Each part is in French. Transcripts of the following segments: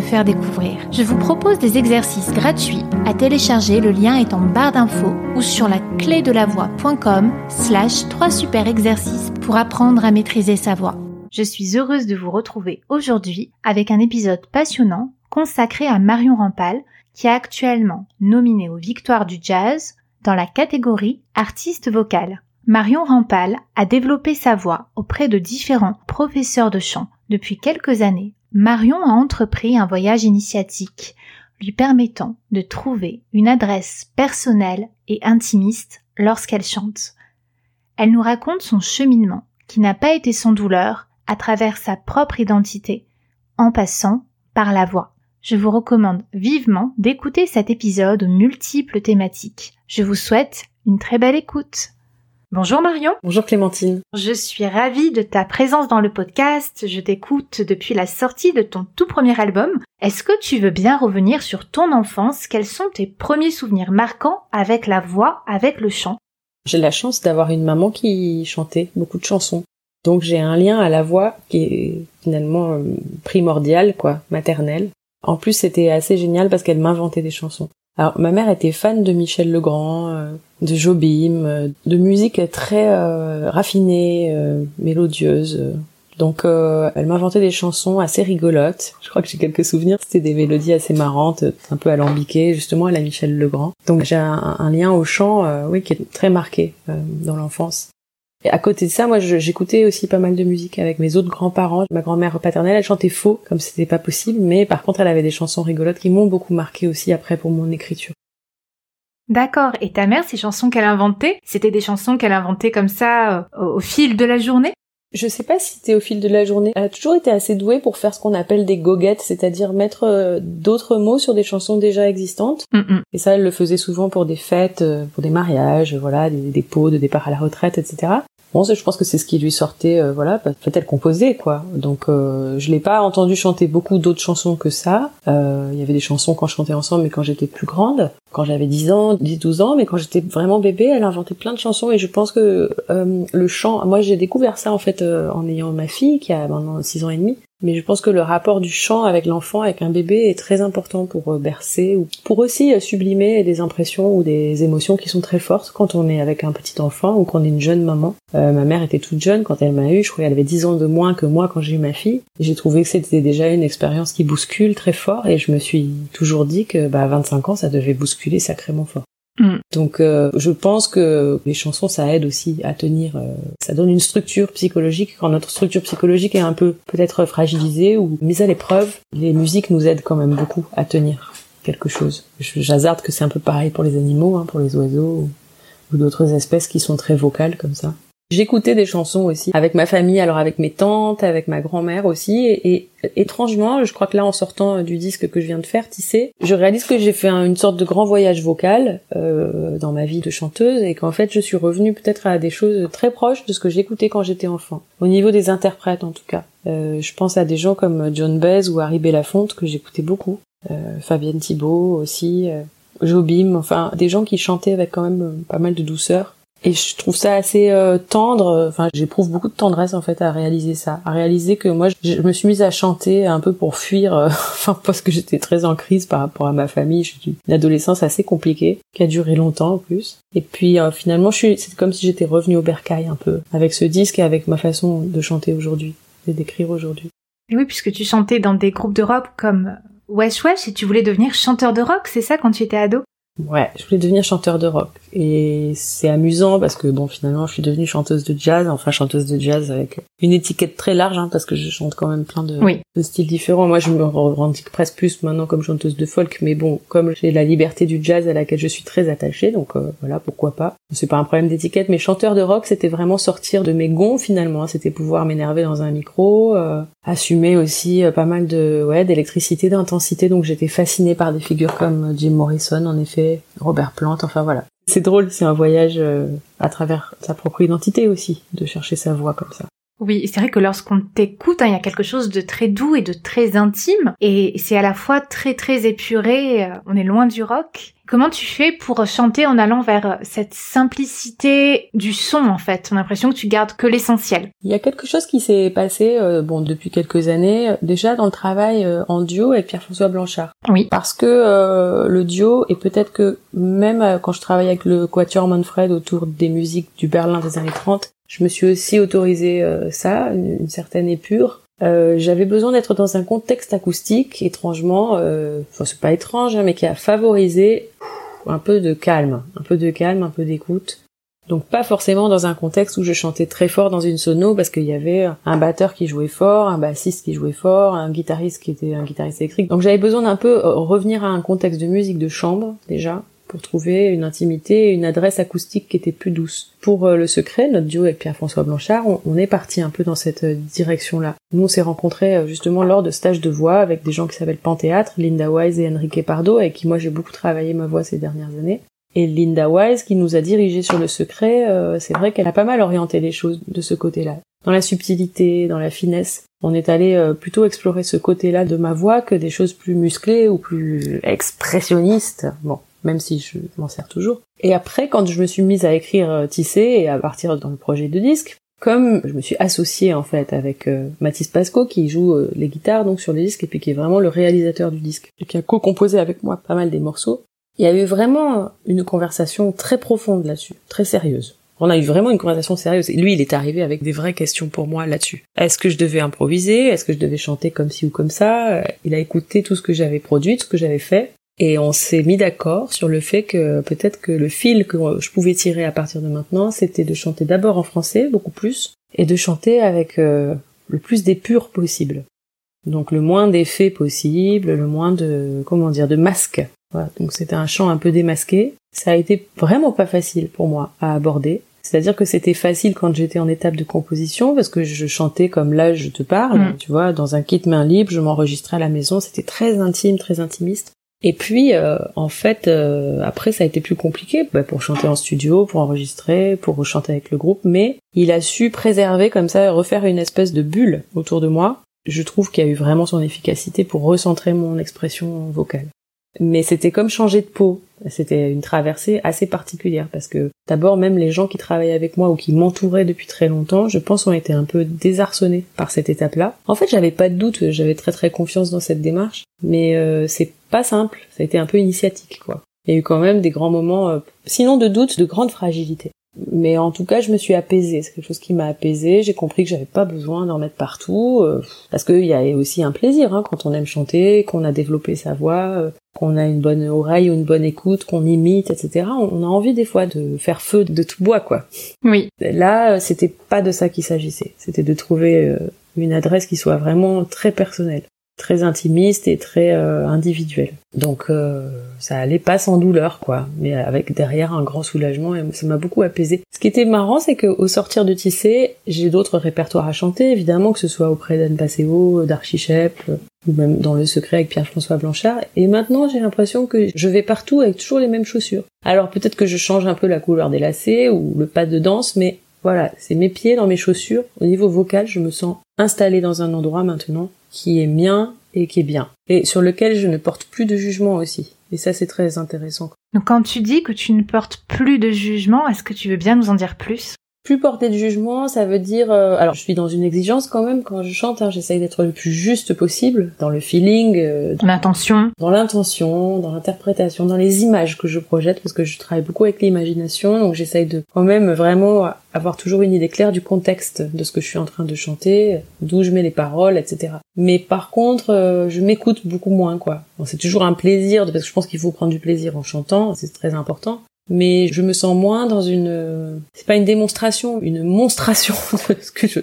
faire découvrir. Je vous propose des exercices gratuits à télécharger, le lien est en barre d'infos ou sur la clé de la voix.com slash 3 super exercices pour apprendre à maîtriser sa voix. Je suis heureuse de vous retrouver aujourd'hui avec un épisode passionnant consacré à Marion Rampal qui est actuellement nominée aux Victoires du Jazz dans la catégorie artiste vocal. Marion Rampal a développé sa voix auprès de différents professeurs de chant depuis quelques années Marion a entrepris un voyage initiatique lui permettant de trouver une adresse personnelle et intimiste lorsqu'elle chante. Elle nous raconte son cheminement qui n'a pas été sans douleur à travers sa propre identité en passant par la voix. Je vous recommande vivement d'écouter cet épisode aux multiples thématiques. Je vous souhaite une très belle écoute. Bonjour Marion. Bonjour Clémentine. Je suis ravie de ta présence dans le podcast. Je t'écoute depuis la sortie de ton tout premier album. Est-ce que tu veux bien revenir sur ton enfance? Quels sont tes premiers souvenirs marquants avec la voix, avec le chant? J'ai la chance d'avoir une maman qui chantait beaucoup de chansons. Donc j'ai un lien à la voix qui est finalement euh, primordial, quoi, maternel. En plus, c'était assez génial parce qu'elle m'inventait des chansons. Alors, ma mère était fan de Michel Legrand, euh, de Jobim, euh, de musique très euh, raffinée, mélodieuse. Donc, elle m'inventait des chansons assez rigolotes. Je crois que j'ai quelques souvenirs. C'était des mélodies assez marrantes, un peu alambiquées, justement à la Michel Legrand. Donc, j'ai un, un, lien au chant, oui, qui est très marqué dans l'enfance. Et à côté de ça, moi, j'écoutais aussi pas mal de musique avec mes autres grands-parents. Ma grand-mère paternelle, elle chantait faux, comme c'était pas possible, mais par contre, elle avait des chansons rigolotes qui m'ont beaucoup marqué aussi après pour mon écriture. D'accord. Et ta mère, ces chansons qu'elle inventait, c'était des chansons qu'elle inventait comme ça euh, au fil de la journée? Je sais pas si c'était au fil de la journée. Elle a toujours été assez douée pour faire ce qu'on appelle des goguettes, c'est-à-dire mettre euh, d'autres mots sur des chansons déjà existantes. Et ça, elle le faisait souvent pour des fêtes, euh, pour des mariages, voilà, des dépôts de départ à la retraite, etc. Bon, je pense que c'est ce qui lui sortait, euh, voilà, peut-être composer, quoi. Donc, euh, je l'ai pas entendu chanter beaucoup d'autres chansons que ça. Euh, il y avait des chansons quand je chantais ensemble, mais quand j'étais plus grande, quand j'avais 10 ans, 10-12 ans, mais quand j'étais vraiment bébé, elle inventait plein de chansons et je pense que euh, le chant, moi j'ai découvert ça en fait en ayant ma fille qui a maintenant 6 ans et demi. Mais je pense que le rapport du chant avec l'enfant, avec un bébé, est très important pour euh, bercer ou pour aussi euh, sublimer des impressions ou des émotions qui sont très fortes quand on est avec un petit enfant ou qu'on est une jeune maman. Euh, ma mère était toute jeune quand elle m'a eu, je crois qu'elle avait 10 ans de moins que moi quand j'ai eu ma fille. J'ai trouvé que c'était déjà une expérience qui bouscule très fort et je me suis toujours dit que bah, à 25 ans, ça devait bousculer sacrément fort. Mm. Donc euh, je pense que les chansons ça aide aussi à tenir, euh, ça donne une structure psychologique quand notre structure psychologique est un peu peut-être fragilisée ou mise à l'épreuve. Les musiques nous aident quand même beaucoup à tenir quelque chose. J'hazarde que c'est un peu pareil pour les animaux, hein, pour les oiseaux ou d'autres espèces qui sont très vocales comme ça. J'écoutais des chansons aussi avec ma famille, alors avec mes tantes, avec ma grand-mère aussi, et, étrangement, je crois que là, en sortant du disque que je viens de faire, Tissé, je réalise que j'ai fait une sorte de grand voyage vocal euh, dans ma vie de chanteuse, et qu'en fait, je suis revenue peut-être à des choses très proches de ce que j'écoutais quand j'étais enfant, au niveau des interprètes en tout cas. Euh, je pense à des gens comme John Baez ou Harry Belafonte que j'écoutais beaucoup, euh, Fabienne Thibault aussi, euh, Jobim, enfin des gens qui chantaient avec quand même pas mal de douceur et je trouve ça assez euh, tendre. Enfin, j'éprouve beaucoup de tendresse en fait à réaliser ça, à réaliser que moi, je me suis mise à chanter un peu pour fuir, euh, enfin parce que j'étais très en crise par rapport à ma famille. J'ai eu une adolescence assez compliquée qui a duré longtemps en plus. Et puis euh, finalement, je suis, c'est comme si j'étais revenue au bercail un peu avec ce disque et avec ma façon de chanter aujourd'hui et d'écrire aujourd'hui. Oui, puisque tu chantais dans des groupes de rock comme Wesh Wesh et tu voulais devenir chanteur de rock, c'est ça quand tu étais ado? Ouais, je voulais devenir chanteur de rock. Et c'est amusant parce que bon, finalement, je suis devenue chanteuse de jazz, enfin chanteuse de jazz avec une étiquette très large, hein, parce que je chante quand même plein de, de, styles différents. Moi, je me revendique presque plus maintenant comme chanteuse de folk, mais bon, comme j'ai la liberté du jazz à laquelle je suis très attachée, donc euh, voilà, pourquoi pas. C'est pas un problème d'étiquette, mais chanteur de rock, c'était vraiment sortir de mes gonds finalement. C'était pouvoir m'énerver dans un micro, euh, assumer aussi euh, pas mal de ouais d'électricité, d'intensité. Donc j'étais fascinée par des figures comme Jim Morrison, en effet, Robert Plant, enfin voilà. C'est drôle, c'est un voyage euh, à travers sa propre identité aussi, de chercher sa voix comme ça. Oui, c'est vrai que lorsqu'on t'écoute, hein, il y a quelque chose de très doux et de très intime, et c'est à la fois très très épuré, euh, on est loin du rock. Comment tu fais pour chanter en allant vers cette simplicité du son en fait? On a l'impression que tu gardes que l'essentiel. Il y a quelque chose qui s'est passé euh, bon depuis quelques années déjà dans le travail euh, en duo avec Pierre-François Blanchard. Oui. Parce que le duo et peut-être que même quand je travaille avec le Quatuor Manfred autour des musiques du Berlin des années 30, je me suis aussi autorisé euh, ça, une, certaine épure. Euh, j'avais besoin d'être dans un contexte acoustique, étrangement, euh, enfin c'est pas étrange, hein, mais qui a favorisé un peu de calme, un peu de calme, un peu d'écoute. Donc pas forcément dans un contexte où je chantais très fort dans une sono parce qu'il y avait un batteur qui jouait fort, un bassiste qui jouait fort, un guitariste qui était un guitariste électrique. Donc j'avais besoin d'un peu revenir à un contexte de musique de chambre déjà pour trouver une intimité une adresse acoustique qui était plus douce. Pour euh, le secret, notre duo avec Pierre-François Blanchard, on, est parti un peu dans cette euh, direction-là. Nous, on s'est rencontrés euh, justement lors de stages de voix avec des gens qui s'appellent Panthéâtre, Linda Wise et Enrique Pardo, avec qui moi j'ai beaucoup travaillé ma voix ces dernières années. Et Linda Wise, qui nous a dirigés sur le secret, c'est vrai qu'elle a pas mal orienté les choses de ce côté-là. Dans la subtilité, dans la finesse. On est allé plutôt explorer ce côté-là de ma voix que des choses plus musclées ou plus expressionnistes. Bon, même si je m'en sers toujours. Et après, quand je me suis mise à écrire euh, Tissé et à partir dans le projet de disque, comme je me suis associée en fait avec euh, Mathis Pasco qui joue euh, les guitares donc sur les disques et puis qui est vraiment le réalisateur du disque et qui a co-composé avec moi pas mal des morceaux, il y a eu vraiment une conversation très profonde là-dessus, très sérieuse. On a eu vraiment une conversation sérieuse. Et lui, il est arrivé avec des vraies questions pour moi là-dessus. Est-ce que je devais improviser? Est-ce que je devais chanter comme ci ou comme ça? Il a écouté tout ce que j'avais produit, tout ce que j'avais fait. Et on s'est mis d'accord sur le fait que peut-être que le fil que je pouvais tirer à partir de maintenant, c'était de chanter d'abord en français, beaucoup plus, et de chanter avec euh, le plus d'épure possible. Donc le moins d'effets possible, le moins de, comment dire, de masques. Voilà, donc c'était un chant un peu démasqué. Ça a été vraiment pas facile pour moi à aborder. C'est-à-dire que c'était facile quand j'étais en étape de composition parce que je chantais comme là je te parle, mm. tu vois, dans un kit main libre, je m'enregistrais à la maison, c'était très intime, très intimiste. Et puis, euh, en fait, euh, après, ça a été plus compliqué bah, pour chanter en studio, pour enregistrer, pour chanter avec le groupe, mais il a su préserver comme ça, refaire une espèce de bulle autour de moi. Je trouve qu'il a eu vraiment son efficacité pour recentrer mon expression vocale. Mais c'était comme changer de peau. C'était une traversée assez particulière parce que d'abord même les gens qui travaillaient avec moi ou qui m'entouraient depuis très longtemps, je pense ont été un peu désarçonnés par cette étape-là. En fait, j'avais pas de doute, j'avais très très confiance dans cette démarche, mais euh, c'est pas simple, ça a été un peu initiatique quoi. Il y a eu quand même des grands moments, euh, sinon de doute, de grande fragilité. Mais en tout cas, je me suis apaisée. C'est quelque chose qui m'a apaisée. J'ai compris que j'avais pas besoin d'en mettre partout, euh, parce qu'il y a aussi un plaisir hein, quand on aime chanter, qu'on a développé sa voix, euh, qu'on a une bonne oreille ou une bonne écoute, qu'on imite, etc. On a envie des fois de faire feu de tout bois, quoi. Oui. Là, euh, c'était pas de ça qu'il s'agissait. C'était de trouver une adresse qui soit vraiment très personnelle très intimiste et très euh, individuel. Donc euh, ça allait pas sans douleur quoi, mais avec derrière un grand soulagement et ça m'a beaucoup apaisé. Ce qui était marrant c'est qu'au sortir de Tissé, j'ai d'autres répertoires à chanter évidemment que ce soit auprès d'Anne Passeo, d'Archichep ou même dans le secret avec Pierre-François Blanchard et maintenant j'ai l'impression que je vais partout avec toujours les mêmes chaussures. Alors peut-être que je change un peu la couleur des lacets ou le pas de danse mais voilà, c'est mes pieds dans mes chaussures. Au niveau vocal, je me sens installée dans un endroit maintenant qui est mien et qui est bien. Et sur lequel je ne porte plus de jugement aussi. Et ça, c'est très intéressant. Donc quand tu dis que tu ne portes plus de jugement, est-ce que tu veux bien nous en dire plus? Plus porter de jugement, ça veut dire... Euh, alors, je suis dans une exigence quand même quand je chante. Hein, J'essaye d'être le plus juste possible dans le feeling. Euh, dans l'intention. Dans l'intention, dans l'interprétation, dans les images que je projette, parce que je travaille beaucoup avec l'imagination. Donc, j'essaye de quand même vraiment avoir toujours une idée claire du contexte de ce que je suis en train de chanter, d'où je mets les paroles, etc. Mais par contre, euh, je m'écoute beaucoup moins, quoi. Bon, c'est toujours un plaisir, parce que je pense qu'il faut prendre du plaisir en chantant, c'est très important mais je me sens moins dans une c'est pas une démonstration une monstration de ce que je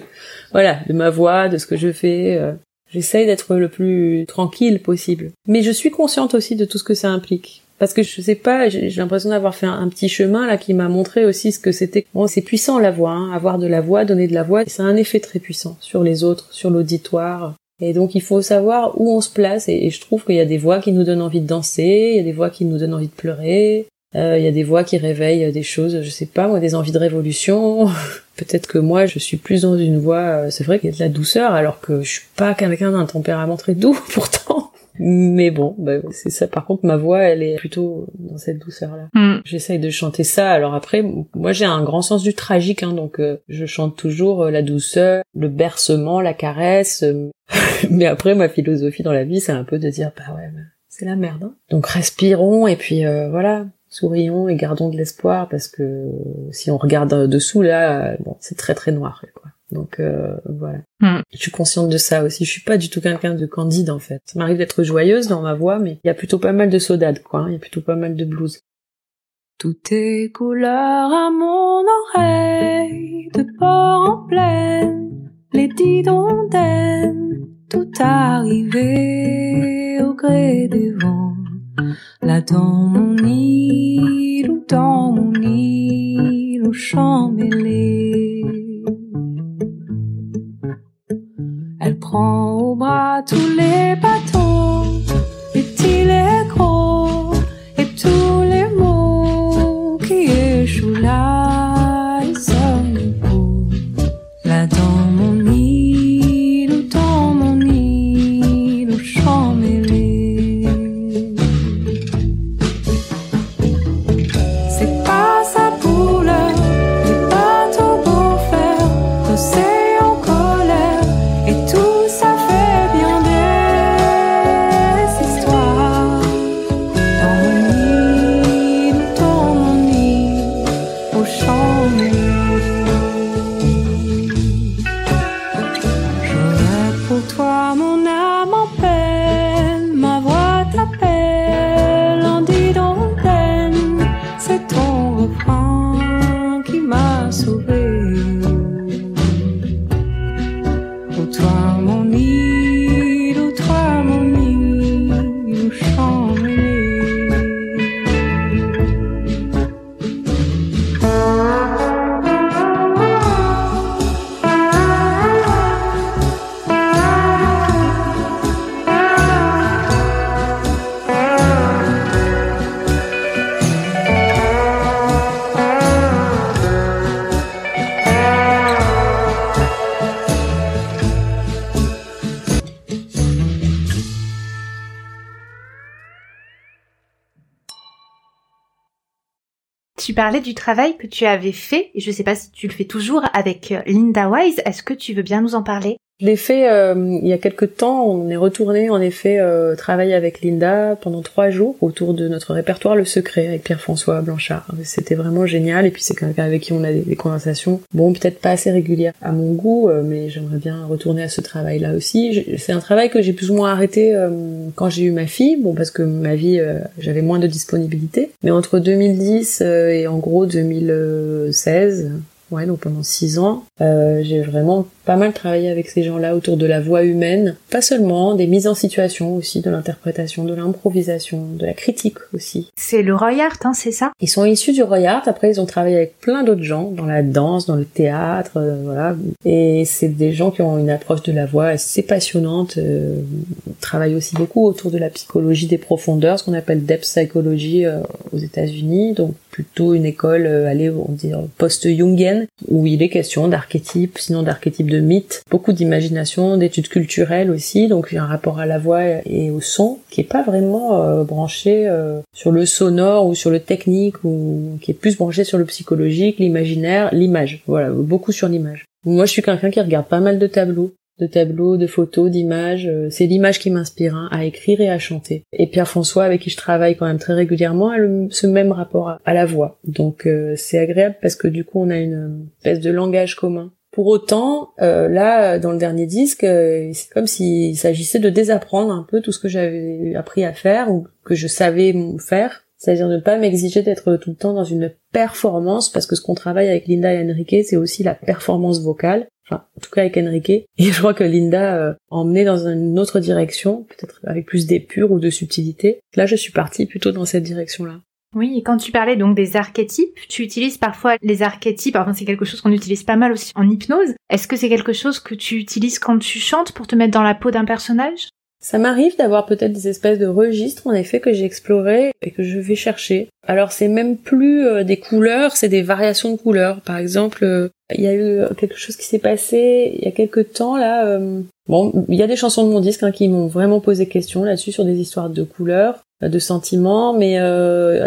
voilà de ma voix de ce que je fais euh. j'essaye d'être le plus tranquille possible. Mais je suis consciente aussi de tout ce que ça implique. Parce que je sais pas j'ai l'impression d'avoir fait un, petit chemin là qui m'a montré aussi ce que c'était. Bon c'est puissant la voix hein. avoir de la voix donner de la voix c'est un effet très puissant sur les autres sur l'auditoire. Et donc il faut savoir où on se place. Et je trouve qu'il y a des voix qui nous donnent envie de danser, il y a des voix qui nous donnent envie de pleurer, euh, il y a des voix qui réveillent des choses, je sais pas, moi, des envies de révolution. Peut-être que moi, je suis plus dans une voix, euh, c'est vrai qu'il y a de la douceur, alors que je suis pas quelqu'un d'un tempérament très doux, pourtant. Mais bon, bah, c'est ça. Par contre, ma voix, elle est plutôt dans cette douceur-là. Mm. J'essaye de chanter ça. Alors après, moi, j'ai un grand sens du tragique, hein, donc euh, je chante toujours la douceur, le bercement, la caresse. Mais après, ma philosophie dans la vie, c'est un peu de dire, bah ouais, bah, c'est la merde. Hein. Donc respirons et puis voilà, sourions et gardons de l'espoir parce que si on regarde dessous là, bon, c'est très très noir quoi. Donc euh, voilà. Hmm. Je suis consciente de ça aussi. Je suis pas du tout quelqu'un de candide en fait. Ça m'arrive d'être joyeuse dans ma voix, mais il y a plutôt pas mal de saudade quoi. Il y a plutôt pas mal de blues. Tout est couleur à mon oreille, de port en pleine, les didondaines, tout arrivé au gré des vents. Là dans mon île ou dans mon île au champ mêlé. Elle prend au bras tous les bateaux, et gros, et tous parlais du travail que tu avais fait, et je sais pas si tu le fais toujours avec euh, Linda Wise. Est-ce que tu veux bien nous en parler? Je l'ai fait euh, il y a quelques temps. On est retourné en effet euh, travailler avec Linda pendant trois jours autour de notre répertoire Le Secret avec Pierre-François Blanchard. C'était vraiment génial. Et puis c'est quelqu'un avec qui on a des, conversations, bon peut-être pas assez régulières à mon goût, euh, mais j'aimerais bien retourner à ce travail-là aussi. C'est un travail que j'ai plus ou moins arrêté euh, quand j'ai eu ma fille, bon parce que ma vie j'avais moins de disponibilité. Mais entre 2010 euh, et en gros 2016. Ouais, donc pendant six ans, euh, j'ai vraiment pas mal travaillé avec ces gens-là autour de la voix humaine. Pas seulement, des mises en situation aussi, de l'interprétation, de l'improvisation, de la critique aussi. C'est le Roy Art, hein, c'est ça? Ils sont issus du Roy Art, après ils ont travaillé avec plein d'autres gens, dans la danse, dans le théâtre, euh, voilà. Et c'est des gens qui ont une approche de la voix assez passionnante, euh, ils travaillent aussi beaucoup autour de la psychologie des profondeurs, ce qu'on appelle depth psychology euh, aux États-Unis, donc plutôt une école, euh, allez, on dire post-jungienne, où il est question d'archétypes, sinon d'archétypes de mythes, beaucoup d'imagination, d'études culturelles aussi, donc il y a un rapport à la voix et au son qui est pas vraiment euh, branché euh, sur le sonore ou sur le technique ou qui est plus branché sur le psychologique, l'imaginaire, l'image. Voilà, beaucoup sur l'image. Moi, je suis quelqu'un qui regarde pas mal de tableaux de tableaux, de photos, d'images. Euh, c'est l'image qui m'inspire hein, à écrire et à chanter. Et Pierre-François, avec qui je travaille quand même très régulièrement, a ce même rapport à, la voix. Donc euh, c'est agréable parce que du coup on a une espèce de langage commun. Pour autant, euh, là, dans le dernier disque, c'est comme s'il s'agissait de désapprendre un peu tout ce que j'avais appris à faire ou que je savais faire c'est-à-dire ne pas m'exiger d'être tout le temps dans une performance, parce que ce qu'on travaille avec Linda et Enrique, c'est aussi la performance vocale enfin en tout cas avec Enrique. Et je crois que Linda euh, emmenait dans une autre direction, peut-être avec plus d'épure ou de subtilité. Là, je suis partie plutôt dans cette direction-là. Oui, et quand tu parlais donc des archétypes, tu utilises parfois les archétypes, enfin c'est quelque chose qu'on utilise pas mal aussi en hypnose. Est-ce que c'est quelque chose que tu utilises quand tu chantes pour te mettre dans la peau d'un personnage? Ça m'arrive d'avoir peut-être des espèces de registres en effet que j'ai explorés et que je vais chercher. Alors c'est même plus euh, des couleurs, c'est des variations de couleurs. Par exemple, euh, il y a eu quelque chose qui s'est passé il y a quelques temps là. Euh, bon, il y a des chansons de mon disque hein, qui m'ont vraiment posé question là-dessus sur des histoires de couleurs, de sentiments. Mais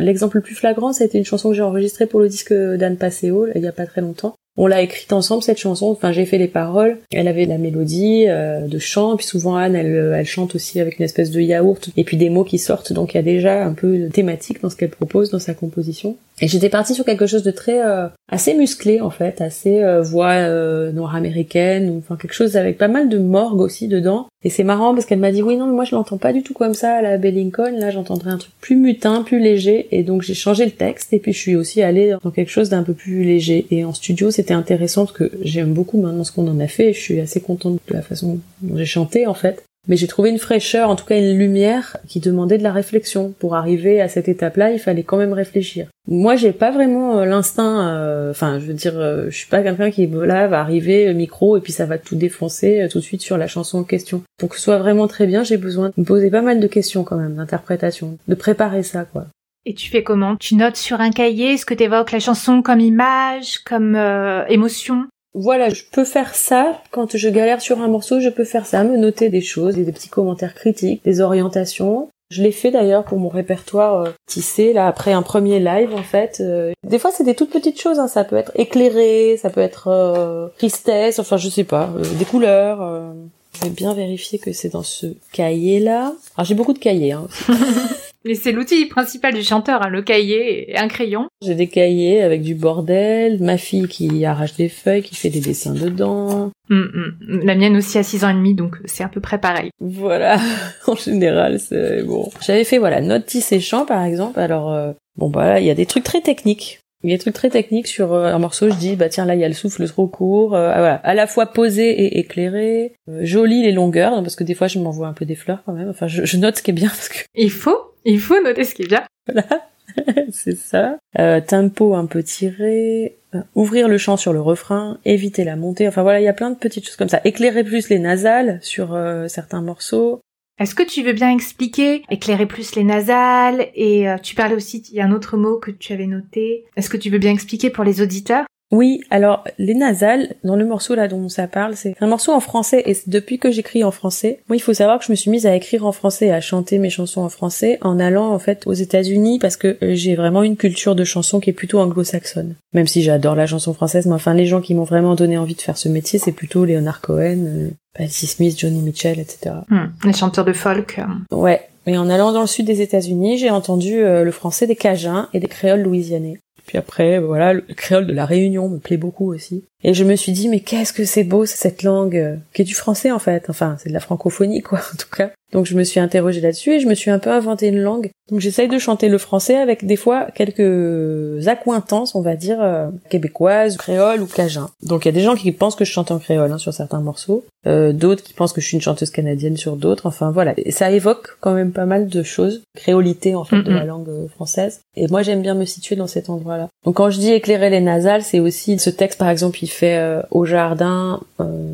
l'exemple le plus flagrant, ça a été une chanson que j'ai enregistrée pour le disque d'Anne Passeo il y a pas très longtemps. On l'a écrite ensemble cette chanson. Enfin, j'ai fait les paroles. Elle avait la mélodie euh, de chant. Puis souvent Anne, elle, euh, elle chante aussi avec une espèce de yaourt. Et puis des mots qui sortent. Donc il y a déjà un peu de thématique dans ce qu'elle propose dans sa composition. Et j'étais partie sur quelque chose de très euh, assez musclé en fait, assez voix noire américaine. Enfin quelque chose avec pas mal de morgue aussi dedans. Et c'est marrant parce qu'elle m'a dit oui non mais moi je l'entends pas du tout comme ça à la Bellingcon. Là j'entendrais un truc plus mutin, plus léger. Et donc j'ai changé le texte. Et puis je suis aussi allée dans quelque chose d'un peu plus léger. Et en studio c'était intéressant parce que j'aime beaucoup maintenant ce qu'on en a fait. je suis assez contente de la façon dont j'ai chanté en fait. Mais j'ai trouvé une fraîcheur, en tout cas une lumière qui demandait de la réflexion. Pour arriver à cette étape-là, il fallait quand même réfléchir. Moi, j'ai pas vraiment euh, l'instinct. Euh, enfin, je veux dire, euh, je suis pas quelqu'un qui là va arriver micro et puis ça va tout défoncer tout de suite sur la chanson en question. Pour que ce soit vraiment très bien, j'ai besoin de me poser pas mal de questions quand même, d'interprétation, de préparer ça, quoi. Et tu fais comment? Tu notes sur un cahier ce que t'évoques la chanson comme image, comme euh, émotion? Voilà, je peux faire ça quand je galère sur un morceau, je peux faire ça, me noter des choses, des petits commentaires critiques, des orientations. Je l'ai fait d'ailleurs pour mon répertoire euh, tissé là après un premier live en fait. Euh. des fois c'est des toutes petites choses, hein. ça peut être éclairé, ça peut être tristesse, enfin je sais pas, des couleurs. Je vais bien vérifier que c'est dans ce cahier là. Alors j'ai beaucoup de cahiers. Hein. Mais c'est l'outil principal du chanteur, hein, le cahier et un crayon. J'ai des cahiers avec du bordel, ma fille qui arrache des feuilles, qui fait des dessins dedans. Hum, hum. La mienne aussi a 6 ans et demi, donc c'est un peu près pareil. Voilà, en général, c'est bon. J'avais fait, voilà, note tissé chant, par exemple. Alors, euh, bon, bah il y a des trucs très techniques. Il y a des trucs très techniques sur euh, un morceau, je dis, bah tiens, là, il y a le souffle trop court, euh, voilà, à la fois posé et éclairé, joli les longueurs, parce que des fois, je m'envoie un peu des fleurs quand même, enfin, je, je note ce qui est bien, parce que... Il faut il faut noter ce qui est bien. Voilà, c'est ça. Euh, tempo un peu tiré, euh, ouvrir le chant sur le refrain, éviter la montée. Enfin voilà, il y a plein de petites choses comme ça. Éclairer plus les nasales sur euh, certains morceaux. Est-ce que tu veux bien expliquer éclairer plus les nasales et tu parlais aussi il y a un autre mot que tu avais noté. Est-ce que tu veux bien expliquer pour les auditeurs? Oui, alors les nasales, dans le morceau là dont ça parle, c'est un morceau en français et depuis que j'écris en français, moi il faut savoir que je me suis mise à écrire en français et à chanter mes chansons en français en allant en fait aux États-Unis parce que euh, j'ai vraiment une culture de chanson qui est plutôt anglo-saxonne. Même si j'adore la chanson française, mais enfin les gens qui m'ont vraiment donné envie de faire ce métier, c'est plutôt Leonard Cohen, euh, Patti Smith, Johnny Mitchell, etc. Hmm, les chanteurs de folk. Euh. Ouais, mais en allant dans le sud des États-Unis, j'ai entendu le français des Cajuns et des créoles louisianais. Puis après, voilà, le créole de la Réunion me plaît beaucoup aussi. Et je me suis dit, mais qu'est-ce que c'est beau cette langue, euh, qui est du français en fait. Enfin, c'est de la francophonie quoi, en tout cas. Donc je me suis interrogée là-dessus et je me suis un peu inventé une langue. Donc j'essaye de chanter le français avec des fois quelques accointances, on va dire, euh, québécoises, créoles ou cajun. Donc il y a des gens qui pensent que je chante en créole hein, sur certains morceaux, euh, d'autres qui pensent que je suis une chanteuse canadienne sur d'autres. Enfin voilà, et ça évoque quand même pas mal de choses, créolité en fait de la langue euh, française. Et moi j'aime bien me situer dans cet endroit-là. Donc quand je dis éclairer les nasales, c'est aussi ce texte par exemple, il fait euh, au jardin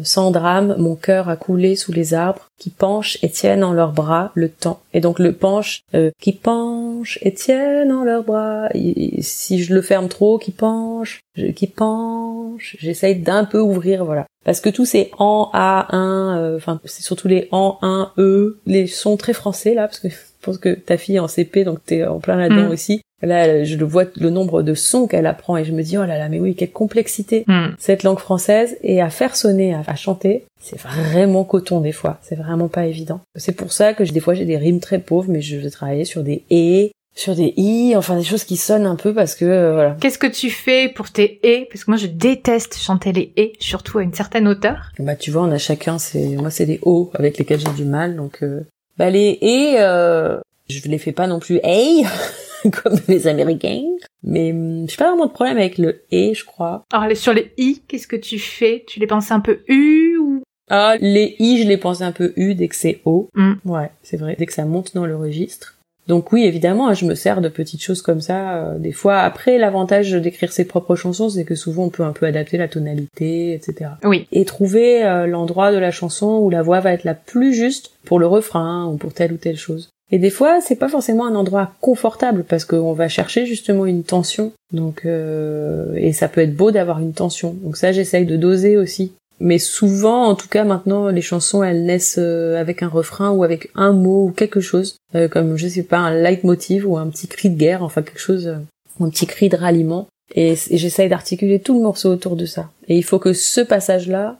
sans drame, mon cœur a coulé sous les arbres qui penchent et tiennent dans leurs bras le temps. Et donc le penche euh, qui penche et tiennent dans leurs bras. si je le ferme trop, qui penche, qui penche, j'essaye d'un peu ouvrir, voilà. Parce que tous ces en, a, un, euh, enfin c'est surtout les en, un, e, les sons très français là, parce que pense que ta fille est en CP, donc t'es en plein là-dedans mm. aussi. Là, je le vois le nombre de sons qu'elle apprend et je me dis oh là là, mais oui, quelle complexité mm. cette langue française et à faire sonner, à, chanter, c'est vraiment coton des fois. C'est vraiment pas évident. C'est pour ça que des fois j'ai des rimes très pauvres, mais je vais travailler sur des et sur des i, enfin des choses qui sonnent un peu parce que euh, voilà. Qu'est-ce que tu fais pour tes et Parce que moi je déteste chanter les et, surtout à une certaine hauteur. Bah tu vois, on a chacun, c'est moi c'est les o avec lesquels j'ai du mal, donc euh... les et euh... je les fais pas non plus hey comme les Américains, mais hum, j'ai pas vraiment de problème avec le et, je crois. Alors sur les i, qu'est-ce que tu fais? Tu les penses un peu u ou? Ah, les i, je les pense un peu u dès que c'est o. Mm. Ouais, c'est vrai. Dès que ça monte dans le registre. Donc oui, évidemment, je me sers de petites choses comme ça. Euh, des fois, après, l'avantage d'écrire ses propres chansons, c'est que souvent on peut un peu adapter la tonalité, etc. Oui. Et trouver euh, l'endroit de la chanson où la voix va être la plus juste pour le refrain ou pour telle ou telle chose. Et des fois, c'est pas forcément un endroit confortable parce qu'on va chercher justement une tension. Donc, euh, et ça peut être beau d'avoir une tension. Donc ça, j'essaye de doser aussi mais souvent, en tout cas maintenant, les chansons elles naissent euh, avec un refrain ou avec un mot ou quelque chose, euh, comme je sais pas un leitmotiv ou un petit cri de guerre, enfin quelque chose, euh, un petit cri de ralliement. Et, j'essaye d'articuler tout le morceau autour de ça. Et il faut que ce passage-là,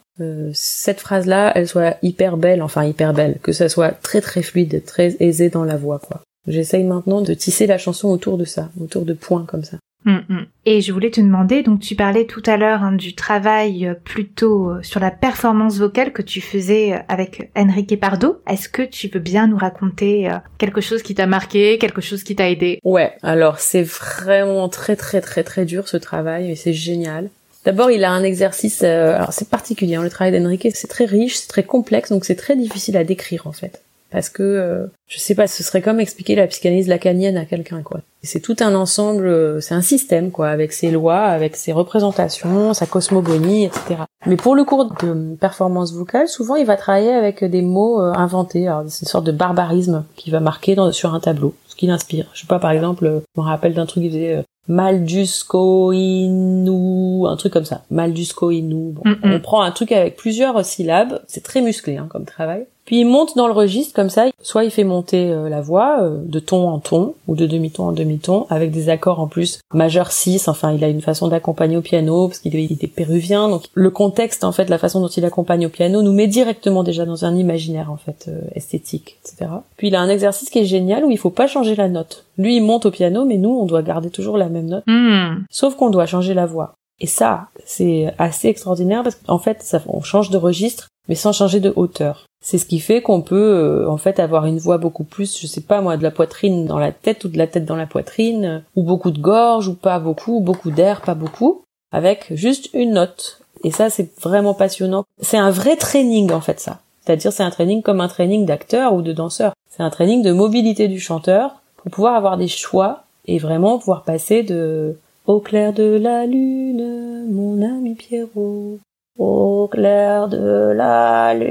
cette phrase-là, elle soit hyper belle, enfin hyper belle, que ça soit très très fluide, très aisé dans la voix, quoi. J'essaye maintenant de tisser la chanson autour de ça, autour de points comme ça. Mm, mm. Et je voulais te demander, donc tu parlais tout à l'heure hein, du travail euh, plutôt euh, sur la performance vocale que tu faisais euh, avec Enrique Pardo. Est-ce que tu peux bien nous raconter quelque chose qui t'a marqué, quelque chose qui t'a aidé? Ouais, alors c'est vraiment très très très très dur ce travail et c'est génial. D'abord, il a un exercice, alors c'est particulier, hein, le travail d'Enrique, c'est très riche, c'est très complexe, donc c'est très difficile à décrire en fait parce que euh, je sais pas, ce serait comme expliquer la psychanalyse lacanienne à quelqu'un quoi. C'est tout un ensemble, euh, c'est un système quoi, avec ses lois, avec ses représentations, sa cosmogonie, etc. Mais pour le cours de performance vocale, souvent il va travailler avec des mots euh, inventés. Alors c'est une sorte de barbarisme qui va marquer dans, sur un tableau, ce qui l'inspire. Je sais pas, par exemple, je me rappelle d'un truc qui faisait Maldusco Inu, un truc comme ça. Maldusco Inu. Bon, On prend un truc avec plusieurs syllabes, c'est très musclé hein, comme travail. Puis il monte dans le registre comme ça, soit il fait monter euh, la voix euh, de ton en ton ou de demi-ton en demi-ton avec des accords en plus majeur 6, enfin il a une façon d'accompagner au piano parce qu'il est, péruvien donc le contexte en fait, la façon dont il accompagne au piano nous met directement déjà dans un imaginaire en fait euh, esthétique, etc. Puis il a un exercice qui est génial où il faut pas changer la note. Lui il monte au piano mais nous on doit garder toujours la même note. Hmm. Sauf qu'on doit changer la voix. Et ça, c'est assez extraordinaire parce qu'en fait, ça, on change de registre, mais sans changer de hauteur. C'est ce qui fait qu'on peut euh, en fait avoir une voix beaucoup plus, je sais pas moi, de la poitrine dans la tête ou de la tête dans la poitrine, ou beaucoup de gorge ou pas beaucoup, ou beaucoup d'air, pas beaucoup, avec juste une note. Et ça, c'est vraiment passionnant. C'est un vrai training en fait ça. C'est-à-dire c'est un training comme un training d'acteur ou de danseur. C'est un training de mobilité du chanteur pour pouvoir avoir des choix et vraiment pouvoir passer de au clair de la lune, mon ami Pierrot, au clair de la lune.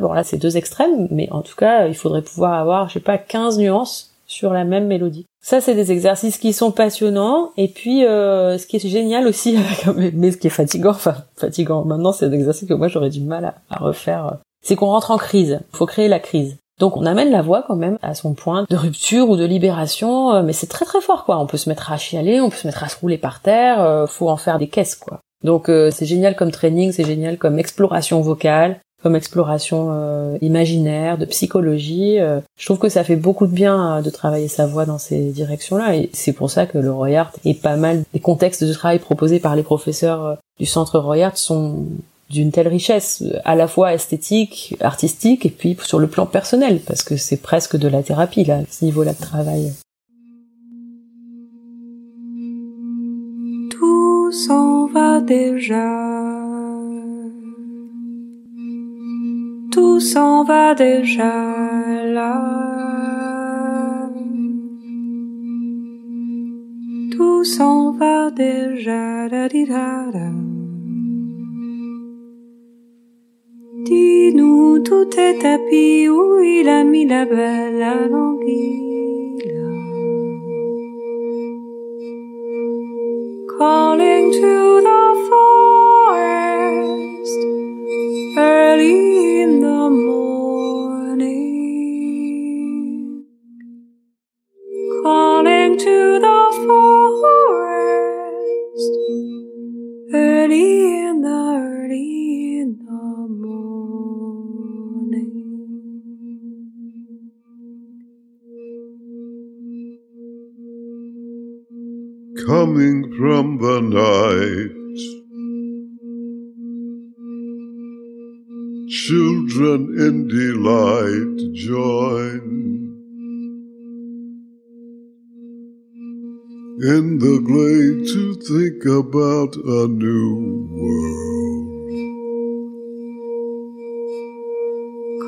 Bon là c'est deux extrêmes, mais en tout cas il faudrait pouvoir avoir, je sais pas, 15 nuances sur la même mélodie. Ça c'est des exercices qui sont passionnants et puis euh, ce qui est génial aussi, mais ce qui est fatigant, enfin fatigant maintenant c'est un exercice que moi j'aurais du mal à, refaire, c'est qu'on rentre en crise. Il faut créer la crise. Donc on amène la voix quand même à son point de rupture ou de libération, euh, mais c'est très très fort quoi. On peut se mettre à chialer, on peut se mettre à se rouler par terre, euh, faut en faire des caisses quoi. Donc euh, c'est génial comme training, c'est génial comme exploration vocale, comme exploration euh, imaginaire, de psychologie. Euh, je trouve que ça fait beaucoup de bien de travailler sa voix dans ces directions-là, et c'est pour ça que le Royart est pas mal. Les contextes de travail proposés par les professeurs du centre Royart sont d'une telle richesse, à la fois esthétique, artistique, et puis sur le plan personnel, parce que c'est presque de la thérapie là, ce niveau-là de travail. S'en va déjà. Tout s'en va déjà là. Tout s'en va déjà. Da, di, da, da. Dis-nous, tout est tapis où il a mis la belle à. Calling to the forest early in the morning, calling to the forest early in the coming from the night. Children in delight join in the glade to think about a new world.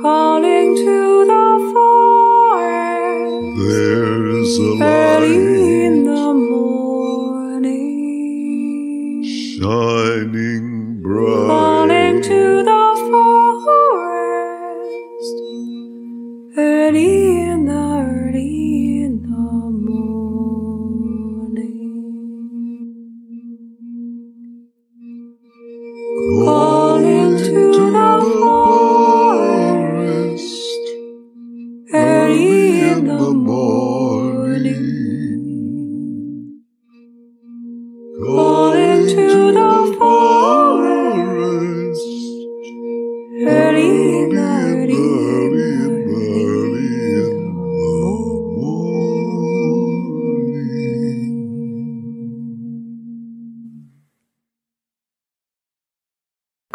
calling to the forest There's a early in the morning, shining bright. to the forest early in the early in the morning. Calling to the forest Early in the morning.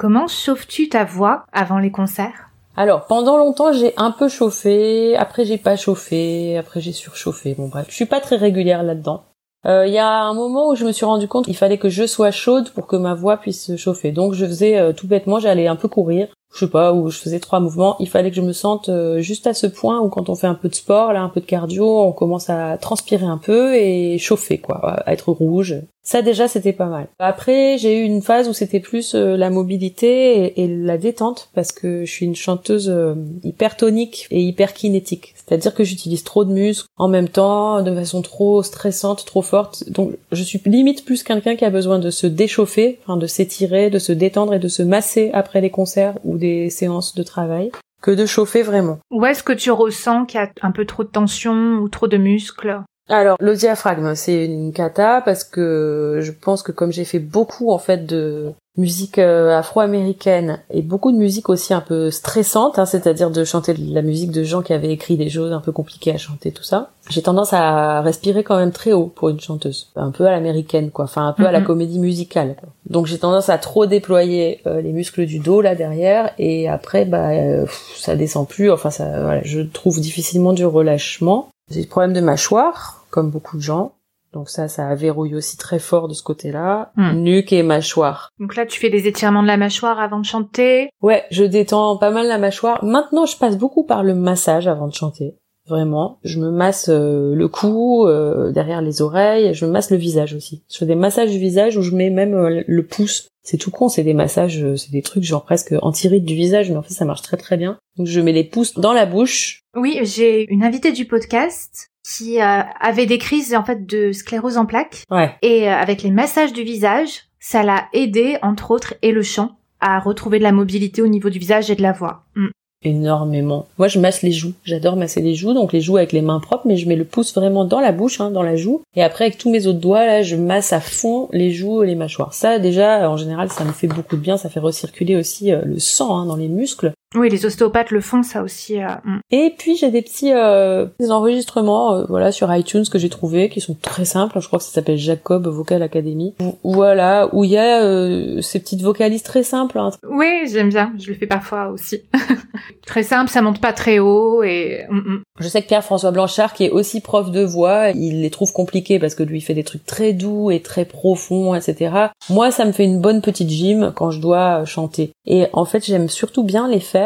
Comment chauffes-tu ta voix avant les concerts? Alors, pendant longtemps, j'ai un peu chauffé, après j'ai pas chauffé, après j'ai surchauffé. Bon bref, je suis pas très régulière là-dedans. Euh, Il y a un moment où je me suis rendu compte qu'il fallait que je sois chaude pour que ma voix puisse se chauffer. Donc je faisais euh, tout bêtement, j'allais un peu courir, je sais pas, où je faisais trois mouvements. Il fallait que je me sente euh, juste à ce point où quand on fait un peu de sport, là, un peu de cardio, on commence à transpirer un peu et chauffer, quoi, à être rouge. Ça déjà, c'était pas mal. Après, j'ai eu une phase où c'était plus euh, la mobilité et, la détente parce que je suis une chanteuse euh, hyper tonique et hyper kinétique. C'est-à-dire que j'utilise trop de muscles en même temps, de façon trop stressante, trop forte. Donc, je suis limite plus quelqu'un qui a besoin de se déchauffer, enfin de s'étirer, de se détendre et de se masser après les concerts ou des séances de travail que de chauffer vraiment. Où est-ce que tu ressens qu'il y a un peu trop de tension ou trop de muscles? Alors, le diaphragme, c'est une cata parce que je pense que comme j'ai fait beaucoup en fait de musique euh, afro-américaine et beaucoup de musique aussi un peu stressante, hein, c'est-à-dire de chanter de la musique de gens qui avaient écrit des choses un peu compliquées à chanter, tout ça. J'ai tendance à respirer quand même très haut pour une chanteuse, un peu à l'américaine quoi, enfin un peu à la Mhm. comédie musicale. quoi. Donc j'ai tendance à trop déployer euh, les muscles du dos là derrière et après bah euh, ça descend plus, enfin ça, voilà, je trouve difficilement du relâchement. J'ai des problèmes de mâchoire, comme beaucoup de gens. Donc ça, ça verrouille aussi très fort de ce côté-là. Hmm. Nuque et mâchoire. Donc là, tu fais des étirements de la mâchoire avant de chanter. Ouais, je détends pas mal la mâchoire. Maintenant, je passe beaucoup par le massage avant de chanter. Vraiment. Je me masse euh, le cou, euh, derrière les oreilles, je me masse le visage aussi. Je fais des massages du visage où je mets même euh, le pouce. C'est tout con, c'est des massages, c'est des trucs genre presque anti-rides du visage, mais en fait ça marche très très bien. Donc je mets les pouces dans la bouche. Oui, j'ai une invitée du podcast qui euh, avait des crises en fait de sclérose en plaques Ouais. et euh, avec les massages du visage, ça l'a aidé entre autres et le chant à retrouver de la mobilité au niveau du visage et de la voix. Mm. Énormément. Moi, je masse les joues. J'adore masser les joues, donc les joues avec les mains propres, mais je mets le pouce vraiment dans la bouche, hein, dans la joue. Et après, avec tous mes autres doigts, là, je masse à fond les joues et les mâchoires. Ça, déjà, en général, ça me fait beaucoup de bien. Ça fait recirculer aussi euh, le sang hein, dans les muscles. Oui, les ostéopathes le font ça aussi. euh, mm. Et puis, j'ai des petits euh, des enregistrements, euh, voilà, sur iTunes que j'ai trouvés, qui sont très simples. Je crois que ça s'appelle Jacob Vocal Academy. Voilà, où il y a ces petites vocalises très simples, hein, Oui, j'aime bien. Je le fais parfois aussi. très simple, ça monte pas très haut et. mm, mm. Je sais que Pierre-François Blanchard, qui est aussi prof de voix, il les trouve compliqués parce que lui il fait des trucs très doux et très profonds, etc. Moi, ça me fait une bonne petite gym quand je dois chanter. Et en fait, j'aime surtout bien les faire,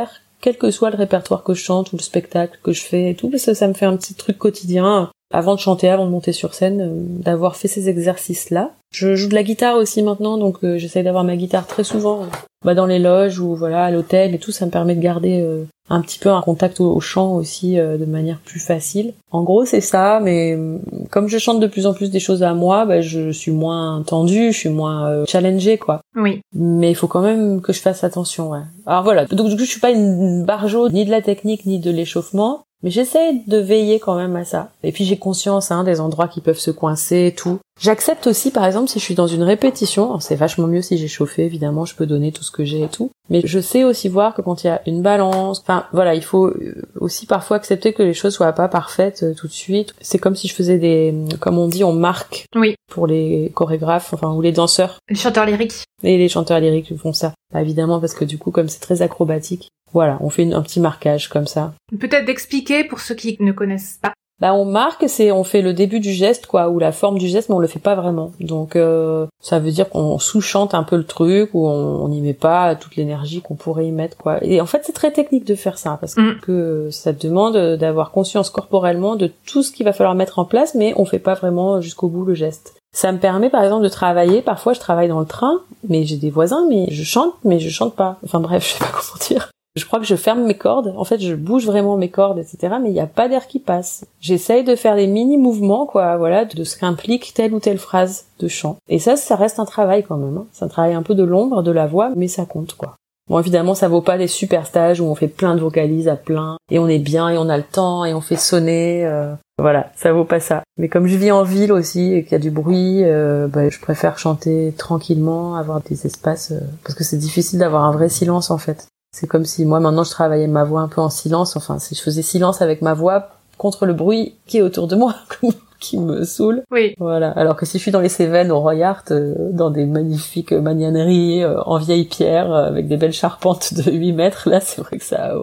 quel que soit le répertoire que je chante ou le spectacle que je fais et tout, parce que ça me fait un petit truc quotidien. Avant de chanter, avant de monter sur scène, euh, d'avoir fait ces exercices-là. Je joue de la guitare aussi maintenant, donc euh, j'essaye d'avoir ma guitare très souvent, euh, bah, dans les loges ou voilà à l'hôtel et tout. Ça me permet de garder un petit peu un contact au, chant aussi euh, de manière plus facile. En gros, c'est ça, mais mm, comme je chante de plus en plus des choses à moi, bah, je suis moins tendue, je suis moins euh, challengée, quoi. Oui. Mais il faut quand même que je fasse attention, ouais. Alors voilà, donc du coup, je suis pas une barjo ni de la technique ni de l'échauffement, mais j'essaie de veiller quand même à ça. Et puis j'ai conscience hein, des endroits qui peuvent se coincer, tout. J'accepte aussi, par exemple, si je suis dans une répétition, c'est vachement mieux si j'ai chauffé, évidemment, je peux donner tout ce que j'ai et tout. Mais je sais aussi voir que quand il y a une balance, enfin voilà, il faut euh, aussi parfois accepter que les choses soient pas parfaites euh, tout de suite. C'est comme si je faisais des, comme on dit, on marque. Oui. Pour les chorégraphes, enfin ou les danseurs. Les chanteurs lyriques. Et les chanteurs lyriques font ça, bah, évidemment, parce que du coup, comme c'est très acrobatique, voilà, on fait un petit marquage comme ça. Peut-être d'expliquer pour ceux qui ne connaissent pas. Bah on marque, c'est on fait le début du geste quoi, ou la forme du geste, mais on le fait pas vraiment. Donc euh, ça veut dire qu'on sous-chante un peu le truc, ou on n'y met pas toute l'énergie qu'on pourrait y mettre quoi. Et en fait c'est très technique de faire ça parce mm. que ça demande d'avoir conscience corporellement de tout ce qu'il va falloir mettre en place, mais on fait pas vraiment jusqu'au bout le geste. Ça me permet par exemple de travailler. Parfois je travaille dans le train, mais j'ai des voisins, mais je chante, mais je chante pas. Enfin bref, je sais pas comment dire. Je crois que je ferme mes cordes. En fait, je bouge vraiment mes cordes, etc. Mais il n'y a pas d'air qui passe. J'essaye de faire des mini mouvements, quoi, voilà, de ce qu'implique telle ou telle phrase de chant. Et ça, ça reste un travail quand même. Hein. C'est un travail un peu de l'ombre, de la voix, mais ça compte, quoi. Bon, évidemment, ça vaut pas les super stages où on fait plein de vocalises à plein, et on est bien, et on a le temps, et on fait sonner. Euh, voilà, ça vaut pas ça. Mais comme je vis en ville aussi et qu'il y a du bruit, euh, bah, je préfère chanter tranquillement, avoir des espaces, euh, parce que c'est difficile d'avoir un vrai silence en fait. C'est comme si moi maintenant je travaillais ma voix un peu en silence, enfin si je faisais silence avec ma voix contre le bruit qui est autour de moi, qui me saoule. Oui. Voilà. Alors que si je suis dans les Cévennes au Royart, euh, dans des magnifiques magnaneries euh, en vieille pierre, euh, avec des belles charpentes de 8 mètres, là c'est vrai que ça...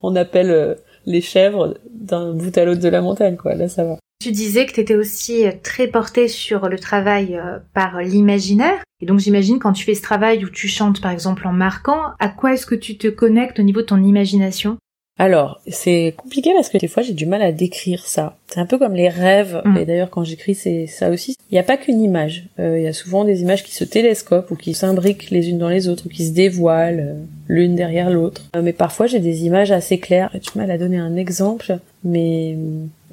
On appelle les chèvres d'un bout à l'autre de la montagne, quoi. Là ça va. Tu disais que tu étais aussi très portée sur le travail par l'imaginaire. Et donc j'imagine quand tu fais ce travail où tu chantes par exemple en marquant, à quoi est-ce que tu te connectes au niveau de ton imagination? Alors, c'est compliqué parce que des fois j'ai du mal à décrire ça. C'est un peu comme les rêves. Mm. Et d'ailleurs, quand j'écris, c'est ça aussi. Il n'y a pas qu'une image. Euh, il y a souvent des images qui se télescopent ou qui s'imbriquent les unes dans les autres ou qui se dévoilent euh, l'une derrière l'autre. Euh, mais parfois, j'ai des images assez claires. J'ai du mal à donner un exemple, mais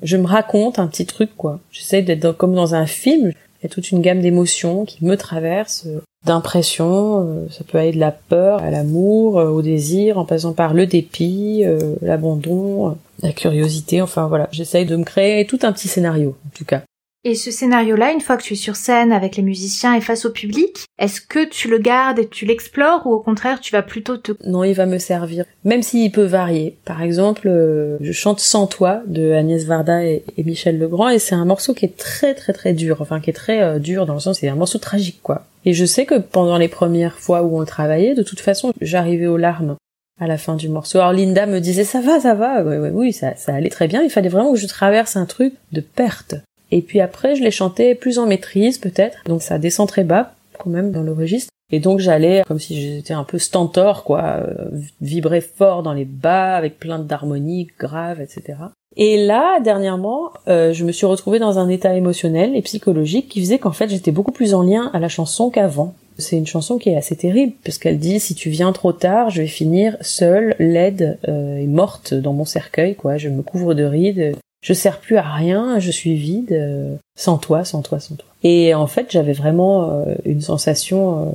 je me raconte un petit truc, quoi. J'essaie d'être comme dans un film. Il y a toute une gamme d'émotions qui me traversent, euh, d'impressions. Euh, ça peut aller de la peur à l'amour, euh, au désir, en passant par le dépit, l'abandon, la curiosité. Enfin voilà, j'essaye de me créer tout un petit scénario, en tout cas. Et ce scénario-là, une fois que tu es sur scène avec les musiciens et face au public, est-ce que tu le gardes et tu l'explores ou au contraire tu vas plutôt te... Non, il va me servir. Même s'il peut varier. Par exemple, euh, je chante Sans toi de Agnès Varda et, Michel Legrand et c'est un morceau qui est très très très dur. Enfin, qui est très euh, dur dans le sens c'est un morceau tragique quoi. Et je sais que pendant les premières fois où on travaillait, de toute façon, j'arrivais aux larmes à la fin du morceau. Alors Linda me disait ça va, ça va, oui, oui, ça allait très bien. Il fallait vraiment que je traverse un truc de perte. Et puis après, je les chantais plus en maîtrise peut-être, donc ça descend très bas quand même dans le registre. Et donc j'allais comme si j'étais un peu stentor, quoi, euh, vibrer fort dans les bas avec plein d'harmonies graves, etc. Et là, dernièrement, euh, je me suis retrouvée dans un état émotionnel et psychologique qui faisait qu'en fait j'étais beaucoup plus en lien à la chanson qu'avant. C'est une chanson qui est assez terrible puisqu'elle dit si tu viens trop tard, je vais finir seule, laide euh, et morte dans mon cercueil, quoi. Je me couvre de rides, je sers plus à rien, je suis vide, euh, sans toi, sans toi, sans toi. Et en fait, j'avais vraiment euh, une sensation euh,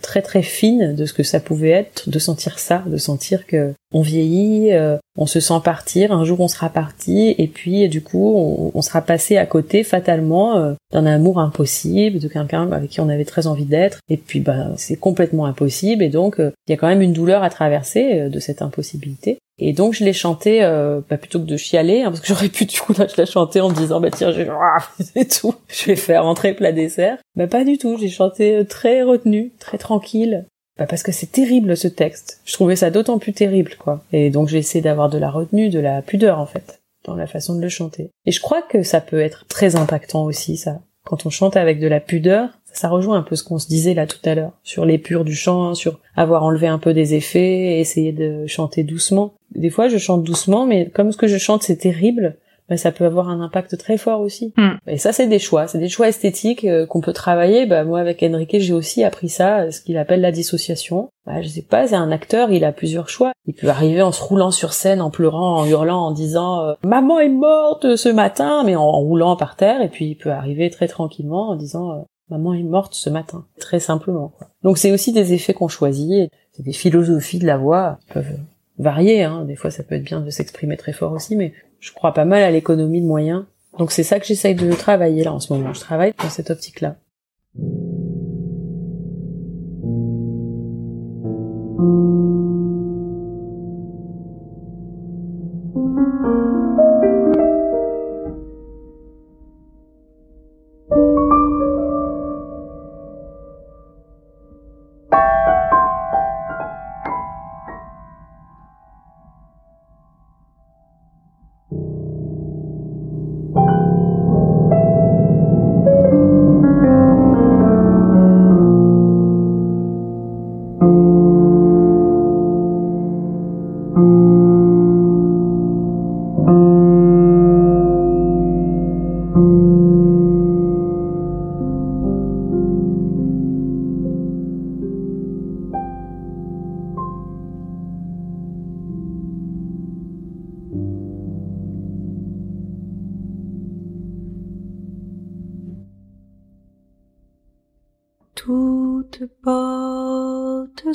très très fine de ce que ça pouvait être, de sentir ça, de sentir que on vieillit, on se sent partir, un jour on sera parti, et puis du coup on, on sera passé à côté fatalement d'un amour impossible, de quelqu'un avec qui on avait très envie d'être, et puis bah c'est complètement impossible, et donc il y a quand même une douleur à traverser de cette impossibilité. Et donc je l'ai chanté euh, bah, plutôt que de chialer, hein, parce que j'aurais pu du coup là je l'ai chanté en me disant bah tiens j'ai et tout, je vais faire entrer plat dessert. Bah pas du tout, j'ai chanté euh, très retenu, très tranquille. Bah parce que c'est terrible ce texte. Je trouvais ça d'autant plus terrible quoi. Et donc j'ai essayé d'avoir de la retenue, de la pudeur en fait dans la façon de le chanter. Et je crois que ça peut être très impactant aussi ça. Quand on chante avec de la pudeur, ça rejoint un peu ce qu'on se disait là tout à l'heure sur l'épure du chant, sur avoir enlevé un peu des effets, essayer de chanter doucement. Des fois, je chante doucement, mais comme ce que je chante c'est terrible, bah, ça peut avoir un impact très fort aussi. Hmm. Et ça, c'est des choix, c'est des choix esthétiques euh, qu'on peut travailler. Bah, moi, avec Enrique, j'ai aussi appris ça, ce qu'il appelle la dissociation. Bah, je sais pas, c'est un acteur, il a plusieurs choix. Il peut arriver en se roulant sur scène, en pleurant, en hurlant, en disant euh, maman est morte ce matin, mais en, roulant par terre. Et puis il peut arriver très tranquillement en disant euh, maman est morte ce matin, très simplement. Quoi. Donc c'est aussi des effets qu'on choisit. C'est des philosophies de la voix qui peuvent varier. Hein. Des fois, ça peut être bien de s'exprimer très fort aussi, mais je crois pas mal à l'économie de moyens. Donc c'est ça que j'essaye de travailler là en ce moment. Je travaille dans cette optique-là.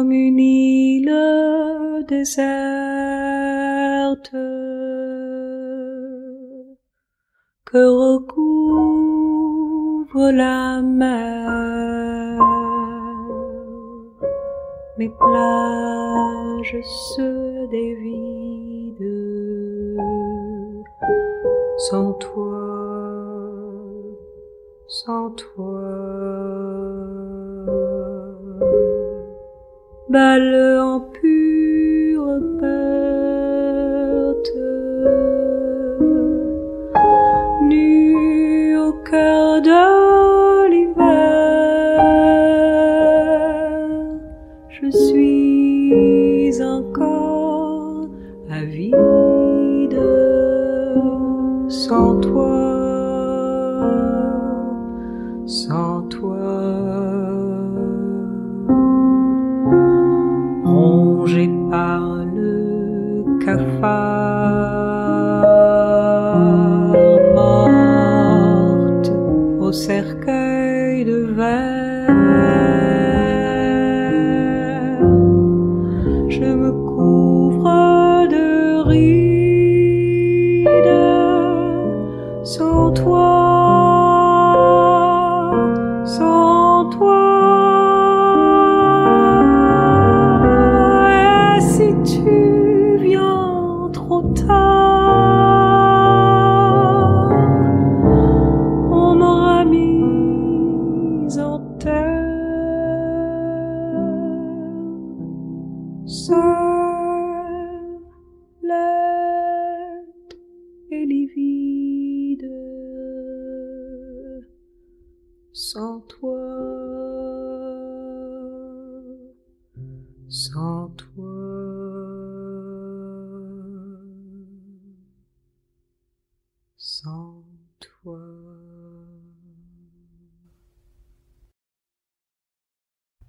Comme une île déserte que recouvre la mer mes plages se dévident sans toi, sans toi. Balle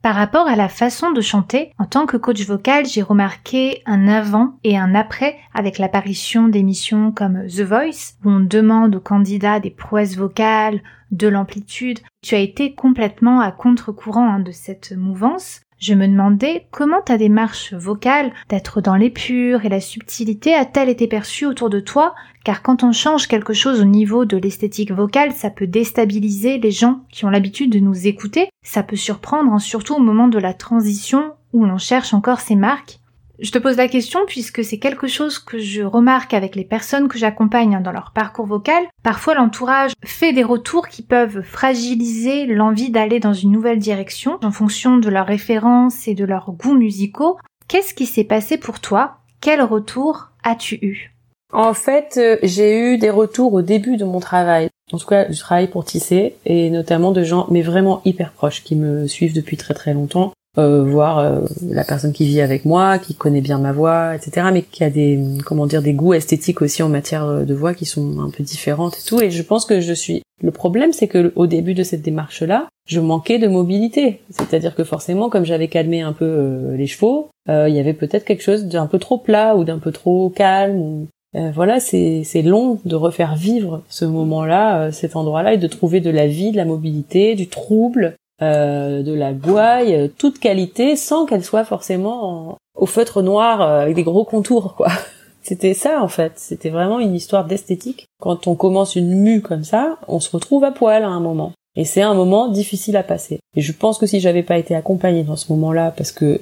Par rapport à la façon de chanter, en tant que coach vocal, j'ai remarqué un avant et un après avec l'apparition d'émissions comme The Voice, où on demande aux candidats des prouesses vocales, de l'amplitude. Tu as été complètement à contre-courant hein, de cette mouvance. Je me demandais comment ta démarche vocale d'être dans l'épure et la subtilité a-t-elle été perçue autour de toi, car quand on change quelque chose au niveau de l'esthétique vocale, ça peut déstabiliser les gens qui ont l'habitude de nous écouter, ça peut surprendre, hein, surtout au moment de la transition où l'on cherche encore ses marques. Je te pose la question puisque c'est quelque chose que je remarque avec les personnes que j'accompagne dans leur parcours vocal. Parfois l'entourage fait des retours qui peuvent fragiliser l'envie d'aller dans une nouvelle direction en fonction de leurs références et de leurs goûts musicaux. Qu'est-ce qui s'est passé pour toi? Quel retour as-tu eu? En fait, euh, j'ai eu des retours au début de mon travail. En tout cas, je travaille pour tisser et notamment de gens, mais vraiment hyper proches, qui me suivent depuis très très longtemps euh, voir euh, la personne qui vit avec moi, qui connaît bien ma voix, etc. Mais qui a des comment dire des goûts esthétiques aussi en matière euh, de voix qui sont un peu différentes et tout. Et je pense que je suis. Le problème, c'est que au début de cette démarche-là, je manquais de mobilité. C'est-à-dire que forcément, comme j'avais calmé un peu euh, les chevaux, il y avait peut-être quelque chose d'un peu trop plat ou d'un peu trop calme. voilà, c'est c'est long de refaire vivre ce moment-là, cet endroit-là, et de trouver de la vie, de la mobilité, du trouble, euh, de la gouaille, euh, toute qualité, sans qu'elle soit forcément au feutre noir euh, avec des gros contours, quoi. C'était ça en fait, c'était vraiment une histoire d'esthétique. Quand on commence une mue comme ça, on se retrouve à poil à un moment. Et c'est un moment difficile à passer. Et je pense que si j'avais pas été accompagnée dans ce moment-là, parce que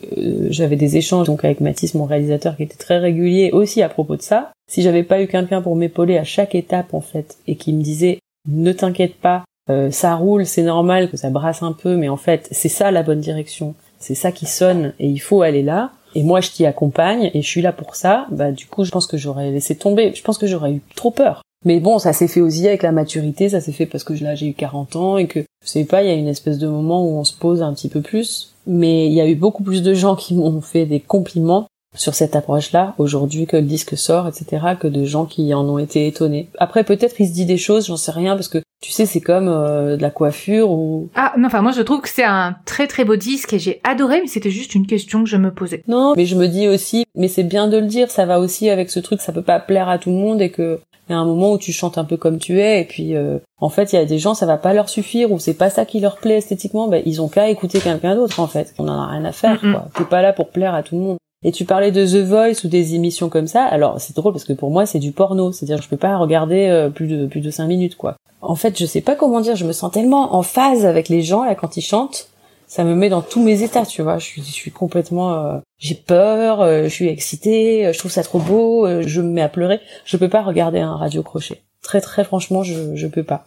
j'avais des échanges donc avec Mathis, mon réalisateur, qui était très régulier aussi à propos de ça, si j'avais pas eu quelqu'un pour m'épauler à chaque étape en fait, et qui me disait ne t'inquiète pas, euh, ça roule, c'est normal que ça brasse un peu, mais en fait, c'est ça la bonne direction. C'est ça qui sonne et il faut aller là. Et moi, je t'y accompagne et je suis là pour ça. Bah, du coup, je pense que j'aurais laissé tomber. Je pense que j'aurais eu trop peur. Mais bon, ça s'est fait aussi avec la maturité. Ça s'est fait parce que là, j'ai eu 40 ans et que, je sais pas, il y a une espèce de moment où on se pose un petit peu plus. Mais il y a eu beaucoup plus de gens qui m'ont fait des compliments sur cette approche-là aujourd'hui que le disque sort, etc., que de gens qui en ont été étonnés. Après, peut-être il se dit des choses, j'en sais rien, parce que tu sais, c'est comme euh, de la coiffure ou... Ah non, enfin moi je trouve que c'est un très très beau disque et j'ai adoré, mais c'était juste une question que je me posais. Non, mais je me dis aussi, mais c'est bien de le dire, ça va aussi avec ce truc, ça peut pas plaire à tout le monde et que il y a un moment où tu chantes un peu comme tu es et puis euh, en fait il y a des gens ça va pas leur suffire ou c'est pas ça qui leur plaît esthétiquement ben ils ont qu'à écouter quelqu'un d'autre en fait on en a rien à faire quoi t'es pas là pour plaire à tout le monde et tu parlais de The Voice ou des émissions comme ça. Alors c'est drôle parce que pour moi c'est du porno, c'est-à-dire je peux pas regarder euh, plus de plus de cinq minutes quoi. En fait je sais pas comment dire, je me sens tellement en phase avec les gens là quand ils chantent, ça me met dans tous mes états, tu vois. Je suis complètement, euh, j'ai peur, euh, je suis excitée, je trouve ça trop beau, je me mets à pleurer. Je peux pas regarder un radio crochet très très franchement je je peux pas.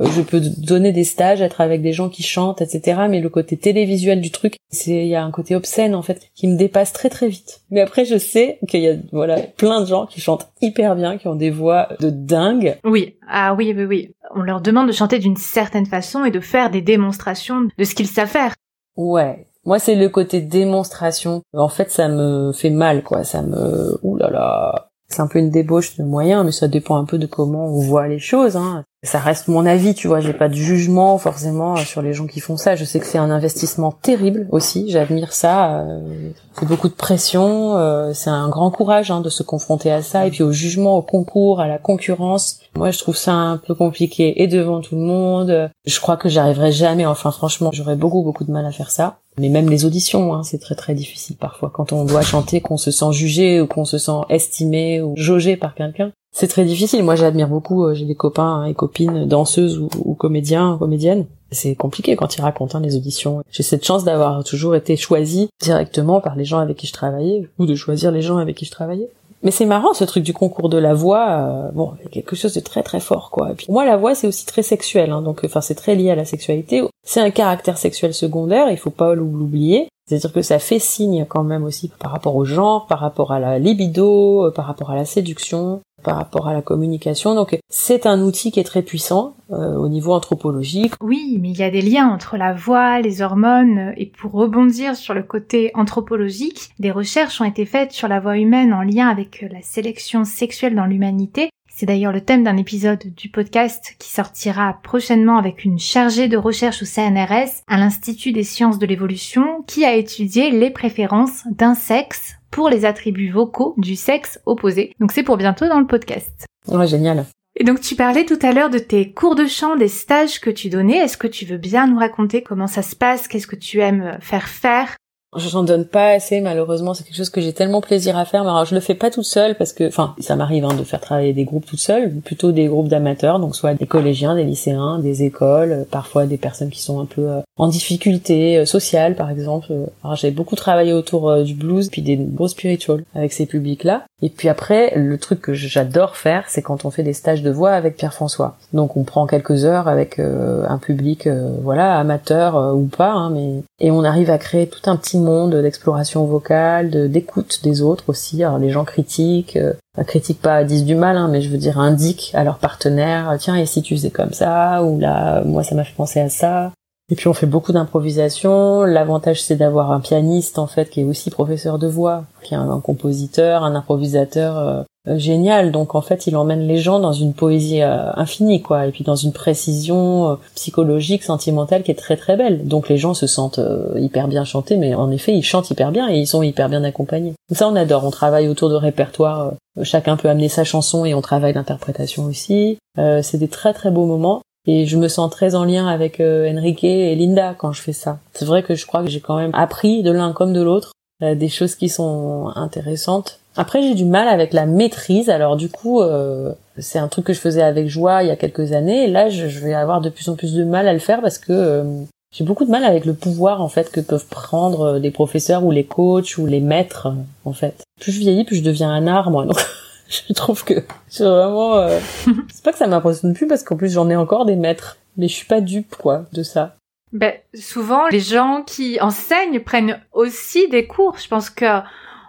Euh, je peux donner des stages être avec des gens qui chantent etc mais le côté télévisuel du truc c'est il y a un côté obscène en fait qui me dépasse très très vite. Mais après je sais qu'il y a voilà plein de gens qui chantent hyper bien qui ont des voix de dingue. Oui. Ah oui oui oui. On leur demande de chanter d'une certaine façon et de faire des démonstrations de ce qu'ils savent faire. Ouais. Moi, c'est le côté démonstration. En fait, ça me fait mal, quoi. Ça me, ouh là là, c'est un peu une débauche de moyens, mais ça dépend un peu de comment on voit les choses. Hein. Ça reste mon avis, tu vois. J'ai pas de jugement forcément sur les gens qui font ça. Je sais que c'est un investissement terrible aussi. J'admire ça. Euh, c'est beaucoup de pression. Euh, c'est un grand courage hein, de se confronter à ça et puis au jugement, au concours, à la concurrence. Moi, je trouve ça un peu compliqué et devant tout le monde. Je crois que j'arriverai jamais. Enfin, franchement, j'aurais beaucoup beaucoup de mal à faire ça. Mais même les auditions, hein, c'est très très difficile parfois. Quand on doit chanter, qu'on se sent jugé ou qu'on se sent estimé ou jaugé par quelqu'un, c'est très difficile. Moi, j'admire beaucoup. Euh, j'ai des copains et copines danseuses ou, comédiens, comédiennes. C'est compliqué quand ils racontent hein, les auditions. J'ai cette chance d'avoir toujours été choisie directement par les gens avec qui je travaillais ou de choisir les gens avec qui je travaillais. Mais c'est marrant ce truc du concours de la voix. Euh, bon, quelque chose de très très fort quoi. Et puis moi la voix c'est aussi très sexuel, hein, donc enfin c'est très lié à la sexualité. C'est un caractère sexuel secondaire, il faut pas l'oublier. C'est-à-dire que ça fait signe quand même aussi par rapport au genre, par rapport à la libido, euh, par rapport à la séduction, par rapport à la communication. Donc c'est un outil qui est très puissant euh, au niveau anthropologique. Oui, mais il y a des liens entre la voix, les hormones, et pour rebondir sur le côté anthropologique, des recherches ont été faites sur la voix humaine en lien avec la sélection sexuelle dans l'humanité, c'est d'ailleurs le thème d'un épisode du podcast qui sortira prochainement avec une chargée de recherche au CNRS à l'Institut des sciences de l'évolution qui a étudié les préférences d'un sexe pour les attributs vocaux du sexe opposé. Donc c'est pour bientôt dans le podcast. Ouais, génial. Et donc tu parlais tout à l'heure de tes cours de chant, des stages que tu donnais. Est-ce que tu veux bien nous raconter comment ça se passe? Qu'est-ce que tu aimes faire faire? J'en donne pas assez malheureusement, c'est quelque chose que j'ai tellement plaisir à faire. Mais alors je le fais pas toute seule parce que, enfin, ça m'arrive hein, de faire travailler des groupes toute seule, plutôt des groupes d'amateurs, donc soit des collégiens, des lycéens, des écoles, euh, parfois des personnes qui sont un peu euh, en difficulté euh, sociale par exemple. Alors j'ai beaucoup travaillé autour du blues puis des gros spirituals avec ces publics-là. Et puis après, le truc que j'adore faire, c'est quand on fait des stages de voix avec Pierre François. Donc on prend quelques heures avec un public, voilà, amateur ou pas, hein, mais et on arrive à créer tout un petit d'exploration vocale, d'écoute des autres aussi. Alors les gens critiquent, euh, critiquent pas, disent du mal, hein, mais je veux dire indiquent à leur partenaire, tiens et si tu faisais comme ça, ou là moi ça m'a fait penser à ça. Et puis on fait beaucoup d'improvisation. L'avantage c'est d'avoir un pianiste en fait qui est aussi professeur de voix, qui est un, compositeur, un improvisateur euh, euh, génial. Donc en fait, il emmène les gens dans une poésie euh, infinie, quoi, et puis dans une précision euh, psychologique, sentimentale qui est très très belle. Donc les gens se sentent hyper bien chantés, mais en effet, ils chantent hyper bien et ils sont hyper bien accompagnés. ça, on adore. On travaille autour de répertoires. chacun peut amener sa chanson et on travaille l'interprétation aussi. c'est des très très beaux moments. Et je me sens très en lien avec Enrique et Linda quand je fais ça. C'est vrai que je crois que j'ai quand même appris de l'un comme de l'autre des choses qui sont intéressantes après, j'ai du mal avec la maîtrise. Alors du coup, euh, c'est un truc que je faisais avec joie il y a quelques années. Et là, je, vais avoir de plus en plus de mal à le faire parce que euh, j'ai beaucoup de mal avec le pouvoir en fait que peuvent prendre les professeurs ou les coachs ou les maîtres en fait. Plus je vieillis, plus je deviens un arbre. Donc je trouve que c'est vraiment. Euh... c'est pas que ça m'impressionne plus parce qu'en plus j'en ai encore des maîtres, mais je suis pas dupe quoi de ça. Ben souvent les gens qui enseignent prennent aussi des cours. Je pense que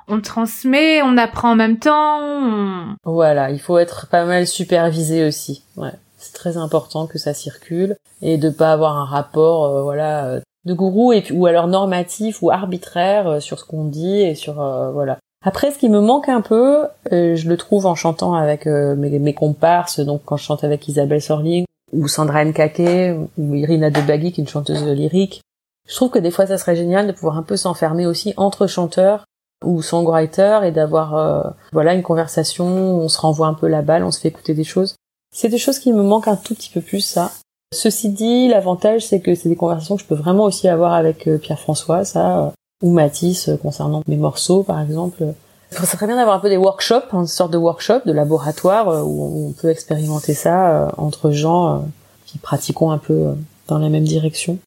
on transmet, on apprend en même temps. Voilà, il faut être pas mal supervisé aussi. Ouais, c'est très important que ça circule et de pas avoir un rapport, euh, voilà, euh, de gourou et ou alors normatif ou arbitraire euh, sur ce qu'on dit et sur voilà. Après, ce qui me manque un peu, je le trouve en chantant avec mes, mes, comparses, donc quand je chante avec Isabelle Sorling ou Sandra Nkake ou Irina Debagui, qui est une chanteuse lyrique. Je trouve que des fois, ça serait génial de pouvoir un peu s'enfermer aussi entre chanteurs ou songwriter et d'avoir euh, voilà une conversation où on se renvoie un peu la balle, on se fait écouter des choses. C'est des choses qui me manquent un tout petit peu plus ça. Ceci dit, l'avantage c'est que c'est des conversations que je peux vraiment aussi avoir avec euh, Pierre-François, ça, euh, ou Mathis concernant mes morceaux par exemple. Ça serait bien d'avoir un peu des workshops, une sorte de workshop, de laboratoire où on peut expérimenter ça entre gens qui pratiquons un peu dans la même direction.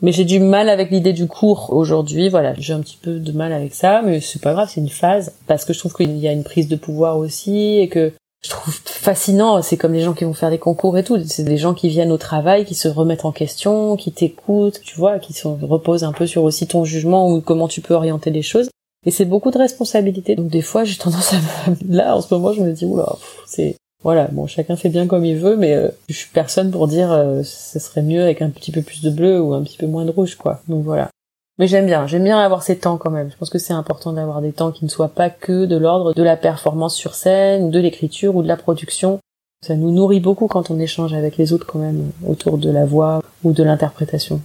Mais j'ai du mal avec l'idée du cours aujourd'hui, voilà, j'ai un petit peu de mal avec ça, mais c'est pas grave, c'est une phase, parce que je trouve qu'il y a une prise de pouvoir aussi, et que je trouve fascinant, c'est comme les gens qui vont faire des concours et tout, c'est des gens qui viennent au travail, qui se remettent en question, qui t'écoutent, tu vois, qui se reposent un peu sur aussi ton jugement ou comment tu peux orienter les choses. Et c'est beaucoup de responsabilités. Donc des fois, j'ai tendance à... Là, en ce moment, je me dis, oula, c'est voilà, bon, chacun fait bien comme il veut, mais euh, je suis personne pour dire euh, ce serait mieux avec un petit peu plus de bleu ou un petit peu moins de rouge, quoi. Donc voilà. Mais j'aime bien, j'aime bien avoir ces temps quand même. Je pense que c'est important d'avoir des temps qui ne soient pas que de l'ordre de la performance sur scène, de l'écriture, ou de la production. Ça nous nourrit beaucoup quand on échange avec les autres quand même autour de la voix ou de l'interprétation.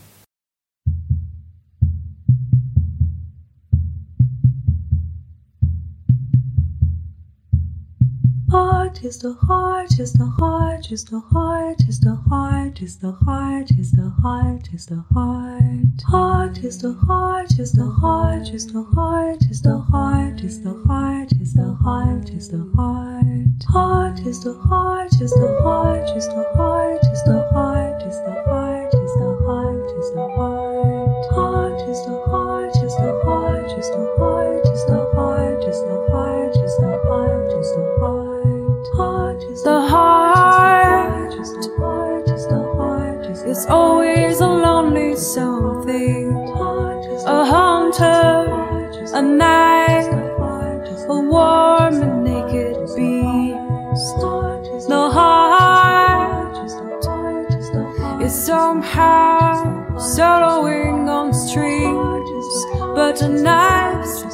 Is the heart is the heart is the heart is the heart is the heart is the heart is the heart heart is the heart is the heart is the heart is the heart is the heart is the heart is the heart heart is the heart is the heart is the heart is the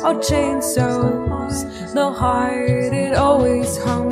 are chainsaws. The heart it always hums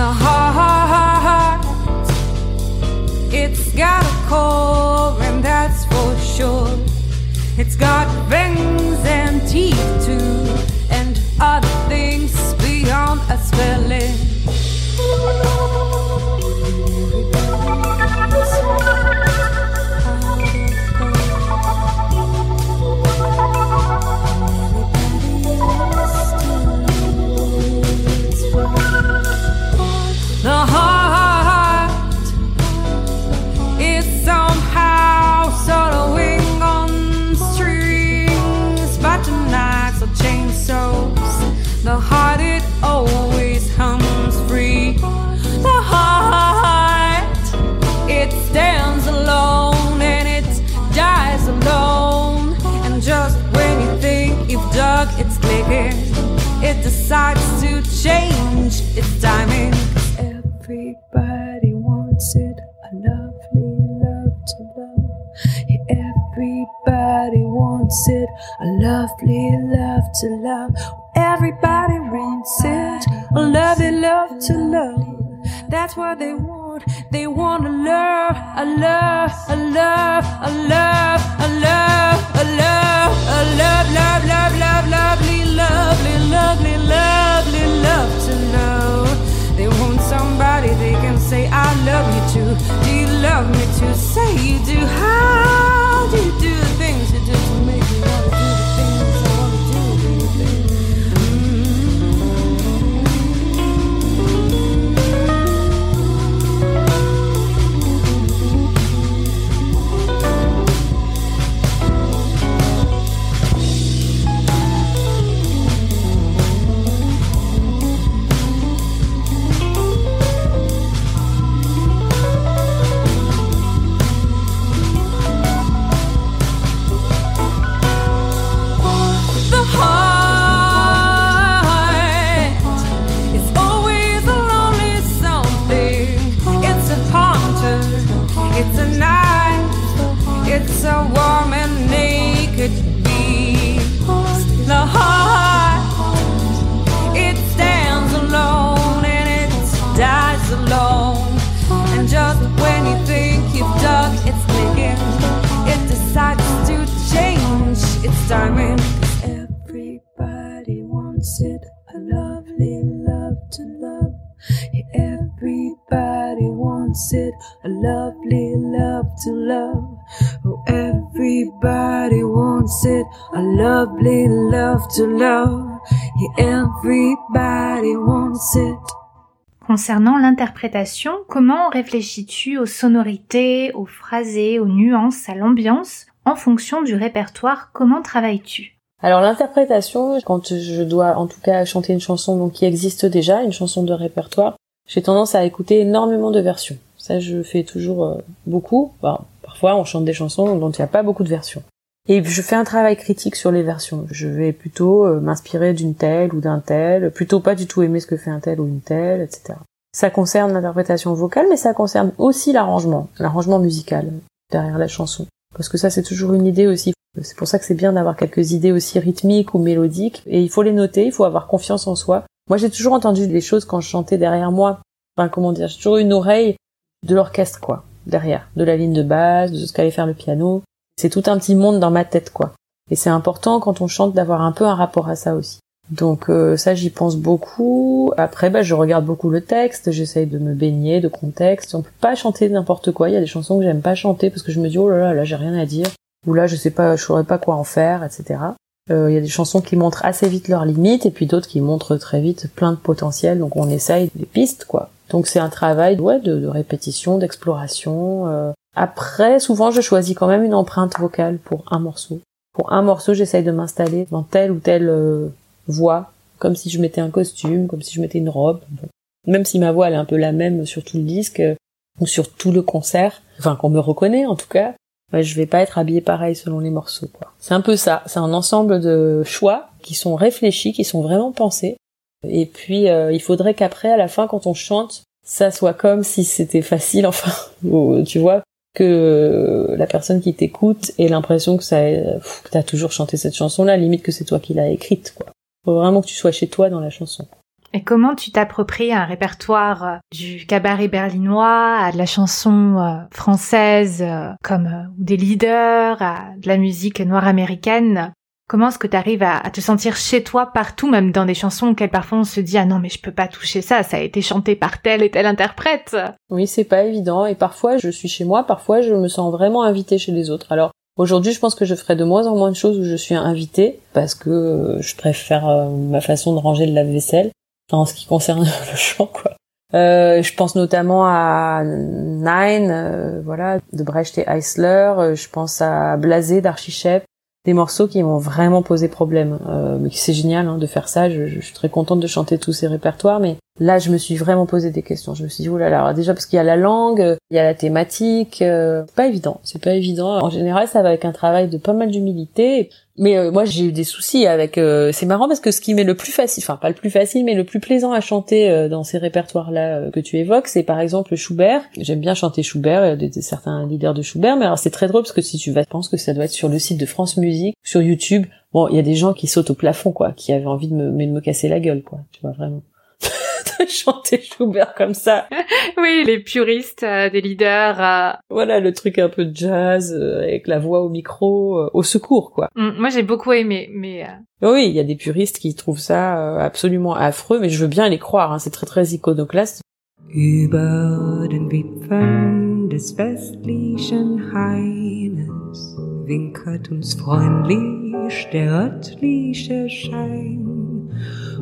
The heart, it's got a core, and that's for sure. It's got and teeth too, and other things beyond a spelling. Wants it, a lovely love to love. Everybody wants it, a lovely love to love. That's what they want. They want a love, a love, a love, a love, a love, a love, a love, love, love, love, lovely, lovely, lovely, lovely love to love. They want somebody they can say, I love you too. Do you love me too? Say you do. How everybody wants it, a lovely love to love. Oh, everybody wants it, a lovely love to love. Yeah, everybody wants it. Concernant l'interprétation, comment réfléchis-tu aux sonorités, aux phrasés, aux nuances, à l'ambiance en fonction du répertoire? Comment travailles-tu? Alors l'interprétation, quand je dois en tout cas chanter une chanson donc qui existe déjà, une chanson de répertoire, j'ai tendance à écouter énormément de versions. Ça, je fais toujours euh, beaucoup. Bon, parfois, on chante des chansons dont il n'y a pas beaucoup de versions. Et je fais un travail critique sur les versions. Je vais plutôt euh, m'inspirer d'une telle ou d'un tel, plutôt pas du tout aimer ce que fait un tel ou une telle, etc. Ça concerne l'interprétation vocale, mais ça concerne aussi l'arrangement, l'arrangement musical derrière la chanson. Parce que ça, c'est toujours une idée aussi. C'est pour ça que c'est bien d'avoir quelques idées aussi rythmiques ou mélodiques. Et il faut les noter, il faut avoir confiance en soi. Moi, j'ai toujours entendu des choses quand je chantais derrière moi. Enfin, comment dire, j'ai toujours une oreille de l'orchestre, quoi, derrière. De la ligne de base, de ce qu'allait faire le piano. C'est tout un petit monde dans ma tête, quoi. Et c'est important quand on chante d'avoir un peu un rapport à ça aussi. Donc euh, ça j'y pense beaucoup. Après bah je regarde beaucoup le texte, j'essaye de me baigner de contexte. On peut pas chanter n'importe quoi. Il y a des chansons que j'aime pas chanter parce que je me dis oh là là là j'ai rien à dire. Ou là je sais pas, je saurais pas quoi en faire, etc. Euh, Il y a des chansons qui montrent assez vite leurs limites et puis d'autres qui montrent très vite plein de potentiel. Donc on essaye des pistes quoi. Donc c'est un travail ouais de, répétition, d'exploration. Euh. Après souvent je choisis quand même une empreinte vocale pour un morceau. Pour un morceau j'essaye de m'installer dans telle ou telle euh, voix, comme si je mettais un costume, comme si je mettais une robe. Même si ma voix elle est un peu la même sur tout le disque euh, ou sur tout le concert, enfin qu'on me reconnaît en tout cas, ouais, je vais pas être habillée pareil selon les morceaux. quoi. C'est un peu ça, c'est un ensemble de choix qui sont réfléchis, qui sont vraiment pensés. Et puis euh, il faudrait qu'après, à la fin, quand on chante, ça soit comme si c'était facile, enfin, tu vois, que la personne qui t'écoute ait l'impression que ça, que t'as toujours chanté cette chanson-là, limite que c'est toi qui l'as écrite, quoi. Faut vraiment que tu sois chez toi dans la chanson. Et comment tu t'appropries un répertoire euh, du cabaret berlinois à de la chanson euh, française euh, comme des leaders, à de la musique noire américaine? Comment est-ce que tu arrives à, te sentir chez toi partout, même dans des chansons auxquelles parfois on se dit ah non mais je peux pas toucher ça, ça a été chanté par tel et tel interprète? Oui, c'est pas évident et parfois je suis chez moi, parfois je me sens vraiment invitée chez les autres. Alors Aujourd'hui, je pense que je ferai de moins en moins de choses où je suis invitée parce que je préfère ma façon de ranger le en ce qui concerne le chant quoi. Euh, je pense notamment à Nine, euh, voilà, de Brecht et Eisler. Euh, je pense à Blasé d'Archichep, des morceaux qui m'ont vraiment posé problème. Euh, mais c'est génial hein, de faire ça. Je, je, suis très contente de chanter tous ces répertoires, mais là, je me suis vraiment posé des questions. Je me suis dit, oh là là, déjà parce qu'il y a la langue, il y a la thématique, euh, pas évident. C'est pas évident. En général, ça va avec un travail de pas mal d'humilité. Mais euh, moi j'ai eu des soucis avec. Euh, c'est marrant parce que ce qui m'est le plus facile, enfin pas le plus facile, mais le plus plaisant à chanter euh, dans ces répertoires-là que tu évoques, c'est par exemple Schubert. J'aime bien chanter Schubert, y a certains leaders de Schubert, mais alors c'est très drôle parce que si tu vas, je pense que ça doit être sur le site de France Musique, sur YouTube. Bon, il y a des gens qui sautent au plafond, quoi, qui avaient envie de me, de me casser la gueule, quoi. Tu vois vraiment. chanter Schubert comme ça. oui, les puristes euh, des leaders. Euh. Voilà, le truc un peu jazz euh, avec la voix au micro, au secours, quoi. Mm, moi, j'ai beaucoup aimé, mais. Oui, il y a des puristes qui trouvent ça absolument affreux, mais je veux bien les croire. Hein, c'est très très iconoclaste. Über den Wipfeln des westlichen Haines winkert uns freundlich der örtliche Schein.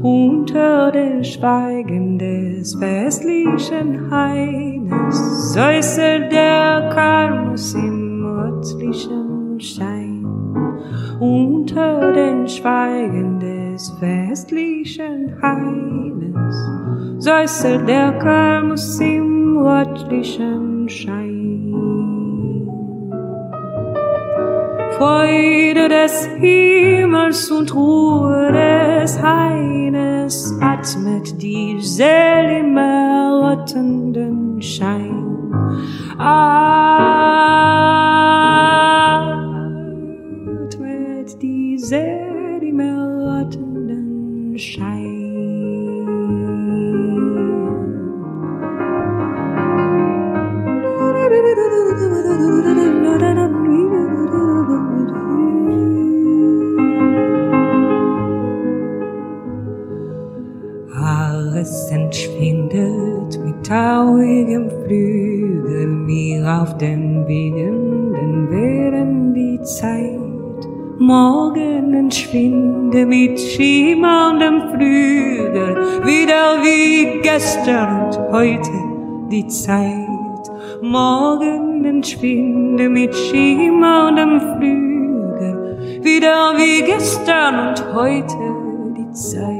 Unter den Schweigen des westlichen Haines säuselt der Kalmus im rötlichen Schein. Unter den Schweigen des westlichen Haines säuselt der Kalmus im rötlichen Schein. Freude des Himmels und Ruhe des Haines atmet die Seele im errettenden Schein. Atmet die Seele im errettenden Schein. Traurigem Flügel mir auf den wiegenden Wellen die Zeit. Morgen entschwinde mit schimmerndem Flügel, wieder wie gestern und heute die Zeit. Morgen entschwinde mit schimmerndem Flügel, wieder wie gestern und heute die Zeit.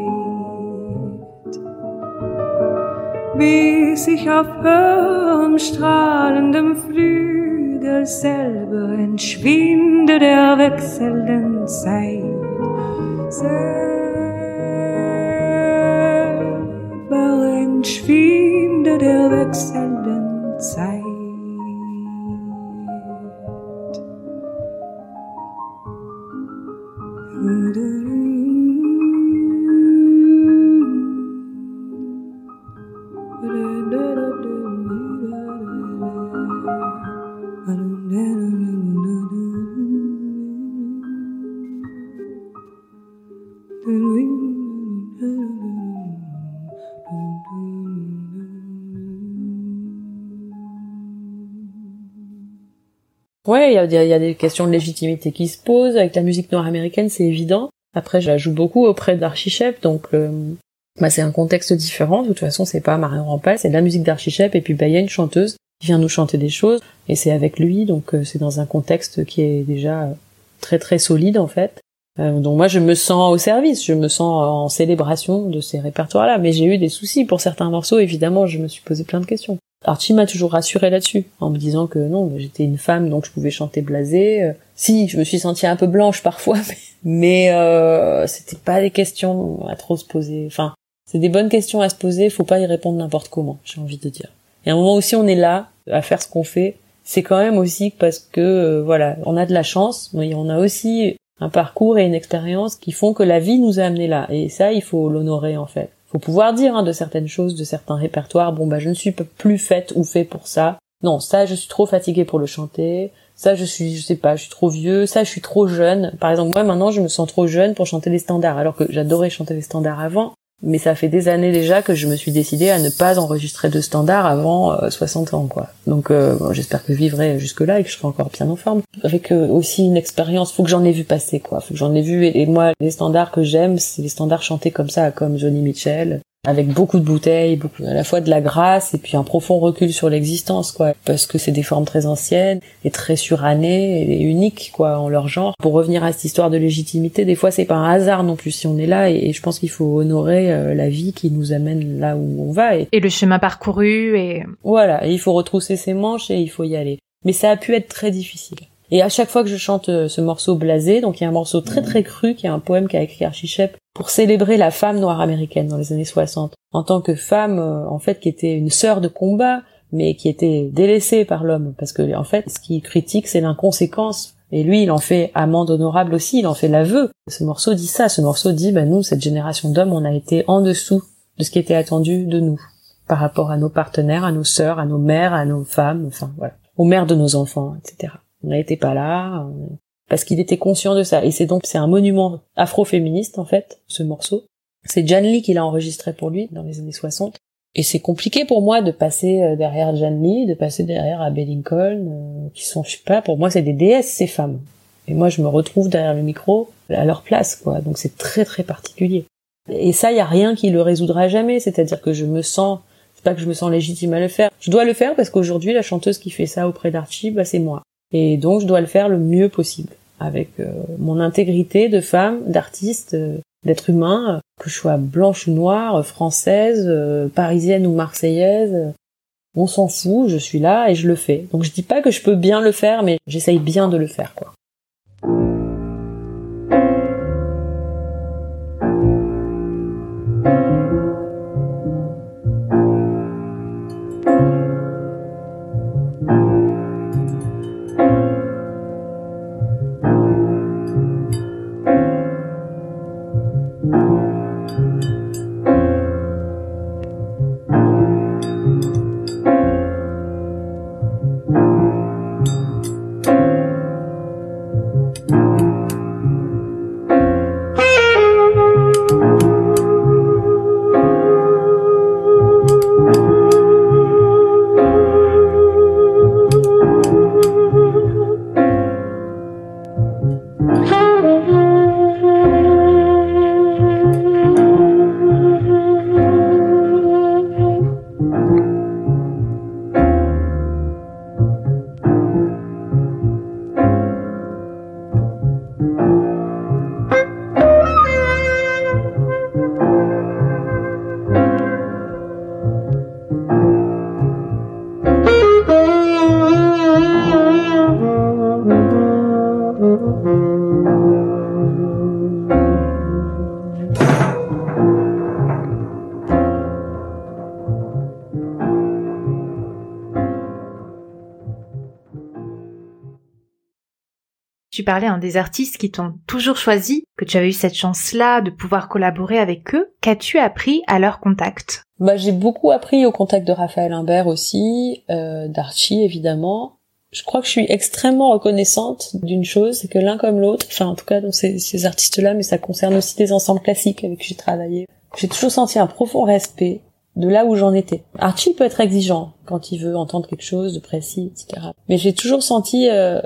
Bis ich auf höherem strahlendem Flügel selber entschwinde der wechselnden Zeit. Selber entschwinde der wechselnden Zeit. Ouais, il y a, y a, des questions de légitimité qui se posent. Avec la musique nord-américaine, c'est évident. Après, je la joue beaucoup auprès d'Archichep, donc euh, bah, c'est un contexte différent. De toute façon, c'est pas Marion Rampal, c'est de la musique d'Archichep, et puis bah, il y a une chanteuse qui vient nous chanter des choses, et c'est avec lui, donc euh, c'est dans un contexte qui est déjà très très solide en fait. Euh, donc moi, je me sens au service, je me sens en célébration de ces répertoires-là, mais j'ai eu des soucis pour certains morceaux. Évidemment, je me suis posé plein de questions. Archie m'a toujours rassuré là-dessus, en me disant que non, j'étais une femme, donc je pouvais chanter blasé. Euh, si, je me suis sentie un peu blanche parfois, mais, euh, c'était pas des questions à trop se poser. Enfin, c'est des bonnes questions à se poser, faut pas y répondre n'importe comment, j'ai envie de dire. Et à un moment aussi, on est là, à faire ce qu'on fait, c'est quand même aussi parce que euh, voilà, on a de la chance, mais on a aussi un parcours et une expérience qui font que la vie nous a amenés là. Et ça, il faut l'honorer en fait. Faut pouvoir dire hein, de certaines choses, de certains répertoires. Bon bah je ne suis plus faite ou fait pour ça. Non, ça je suis trop fatiguée pour le chanter. Ça je suis, je sais pas, je suis trop vieux. Ça je suis trop jeune. Par exemple moi maintenant je me sens trop jeune pour chanter les standards, alors que j'adorais chanter les standards avant. Mais ça fait des années déjà que je me suis décidée à ne pas enregistrer de standard avant 60 euh, ans, quoi. Donc euh, j'espère que je vivrai jusque-là et que je serai encore bien en forme. Avec euh, aussi une expérience, faut que j'en ai vu passer, quoi. Faut que j'en ai vu. Et, et moi, les standards que j'aime, c'est les standards chantés comme ça, comme Johnny Mitchell, avec beaucoup de bouteilles, beaucoup à la fois de la grâce et puis un profond recul sur l'existence, quoi. Parce que c'est des formes très anciennes et très surannées et uniques, quoi, en leur genre. Pour revenir à cette histoire de légitimité, des fois c'est pas un hasard non plus si on est là et, je pense qu'il faut honorer euh, la vie qui nous amène là où on va. Et, et le chemin parcouru et... Voilà, et il faut retrousser ses manches et il faut y aller. Mais ça a pu être très difficile. Et à chaque fois que je chante euh, ce morceau blasé, donc il y a un morceau très très cru, qui est un poème qu'a écrit Archie Shep pour célébrer la femme noire américaine dans les années 60, en tant que femme euh, en fait qui était une sœur de combat, mais qui était délaissée par l'homme, parce que en fait ce qu'il critique c'est l'inconséquence. Et lui, il en fait amende honorable aussi, il en fait l'aveu. Ce morceau dit ça, ce morceau dit, bah nous, cette génération d'hommes, on a été en dessous de ce qui était attendu de nous, par rapport à nos partenaires, à nos sœurs, à nos mères, à nos femmes, enfin voilà, aux mères de nos enfants, etc. On n'était pas là, parce qu'il était conscient de ça. Et c'est donc c'est un monument afro-féministe en fait, ce morceau. C'est Jan Lee qui l'a enregistré pour lui dans les années 60. Et c'est compliqué pour moi de passer euh, derrière Jan Lee, de passer derrière Abbey Lincoln, euh, qui sont, je sais pas, pour moi c'est des déesses ces femmes. Et moi je me retrouve derrière le micro à leur place, quoi. Donc c'est très très particulier. Et ça, y a rien qui le résoudra jamais. C'est-à-dire que je me sens, c'est pas que je me sens légitime à le faire. Je dois le faire parce qu'aujourd'hui la chanteuse qui fait ça auprès d'Archie, bah, c'est moi. Et donc je dois le faire le mieux possible avec euh, mon intégrité de femme, d'artiste, euh, d'être humain, euh, que je sois blanche ou noire, française, parisienne ou marseillaise. On s'en fout, je suis là et je le fais. Donc je dis pas que je peux bien le faire, mais j'essaye bien de le faire, quoi. Parlais un des artistes qui t'ont toujours choisi, que tu avais eu cette chance-là de pouvoir collaborer avec eux. Qu'as-tu appris à leur contact? Bah j'ai beaucoup appris au contact de Raphaël Imbert aussi, euh, d'Archie évidemment. Je crois que je suis extrêmement reconnaissante d'une chose, c'est que l'un comme l'autre, enfin en tout cas dans ces, ces artistes-là, mais ça concerne aussi des ensembles classiques avec qui j'ai travaillé. J'ai toujours senti un profond respect de là où j'en étais. Archie peut être exigeant quand il veut entendre quelque chose de précis, etc. Mais j'ai toujours senti euh,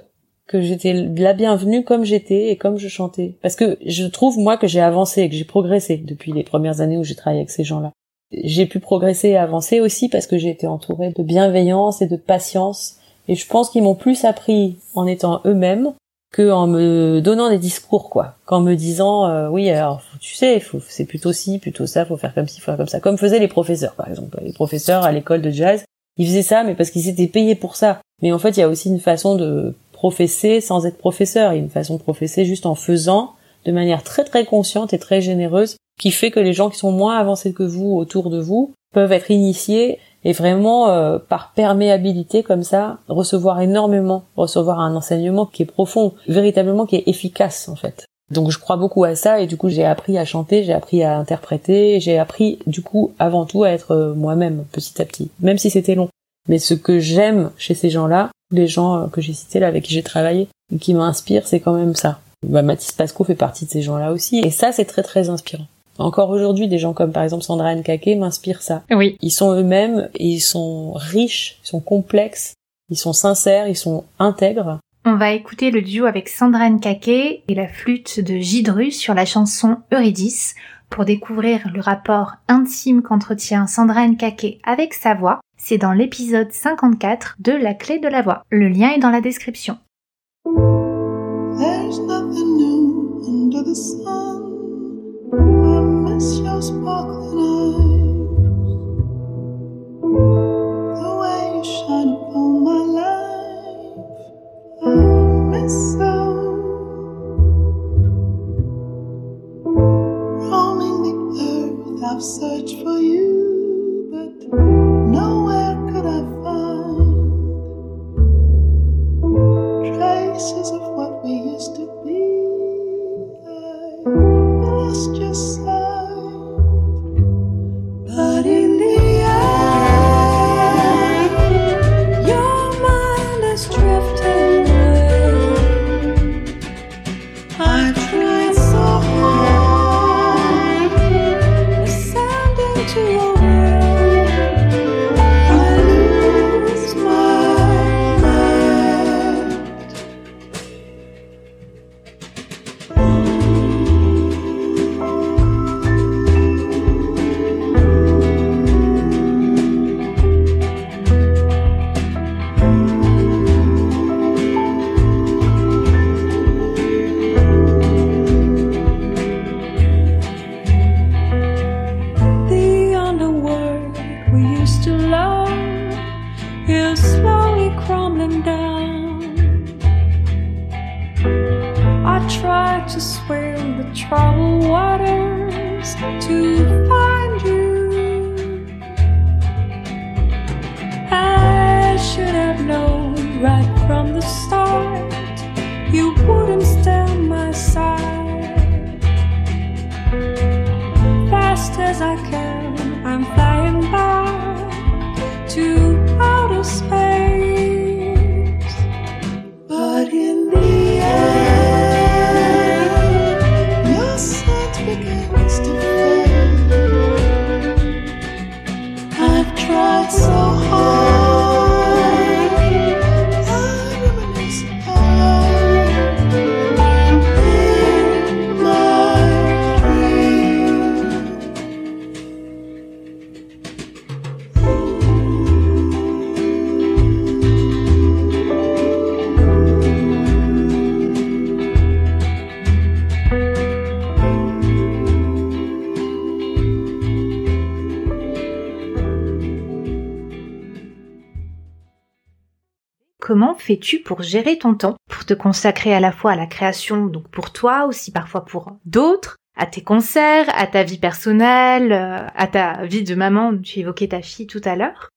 que j'étais la bienvenue comme j'étais et comme je chantais. Parce que je trouve, moi, que j'ai avancé et que j'ai progressé depuis les premières années où j'ai travaillé avec ces gens-là. J'ai pu progresser et avancer aussi parce que j'ai été entourée de bienveillance et de patience. Et je pense qu'ils m'ont plus appris en étant eux-mêmes que en me donnant des discours, quoi. Qu'en me disant, euh, oui, alors, tu sais, c'est plutôt ci, plutôt ça, faut faire comme ci, faut faire comme ça. Comme faisaient les professeurs, par exemple. Les professeurs à l'école de jazz, ils faisaient ça, mais parce qu'ils étaient payés pour ça. Mais en fait, il y a aussi une façon de professer sans être professeur. Il y a une façon de professer juste en faisant de manière très très consciente et très généreuse qui fait que les gens qui sont moins avancés que vous autour de vous peuvent être initiés et vraiment euh, par perméabilité comme ça recevoir énormément, recevoir un enseignement qui est profond, véritablement qui est efficace en fait. Donc je crois beaucoup à ça et du coup j'ai appris à chanter, j'ai appris à interpréter, j'ai appris du coup avant tout à être euh, moi-même petit à petit, même si c'était long. Mais ce que j'aime chez ces gens-là, les gens euh, que j'ai cités là avec qui j'ai travaillé, qui m'inspirent, c'est quand même ça. Bah, Mathis Pasco fait partie de ces gens-là aussi et ça c'est très très inspirant. Encore aujourd'hui, des gens comme par exemple Sandra Nkake m'inspirent ça. Oui. Ils sont eux-mêmes, ils sont riches, ils sont complexes, ils sont sincères, ils sont intègres. On va écouter le duo avec Sandra Nkake et la flûte de Gidru sur la chanson Eurydice pour découvrir le rapport intime qu'entretient Sandra Nkake avec sa voix. C'est dans l'épisode 54 de La clé de la voix. Le lien est dans la description. Fais-tu pour gérer ton temps, pour te consacrer à la fois à la création, donc pour toi, aussi parfois pour d'autres, à tes concerts, à ta vie personnelle, euh, à ta vie de maman, tu évoquais ta fille tout à l'heure?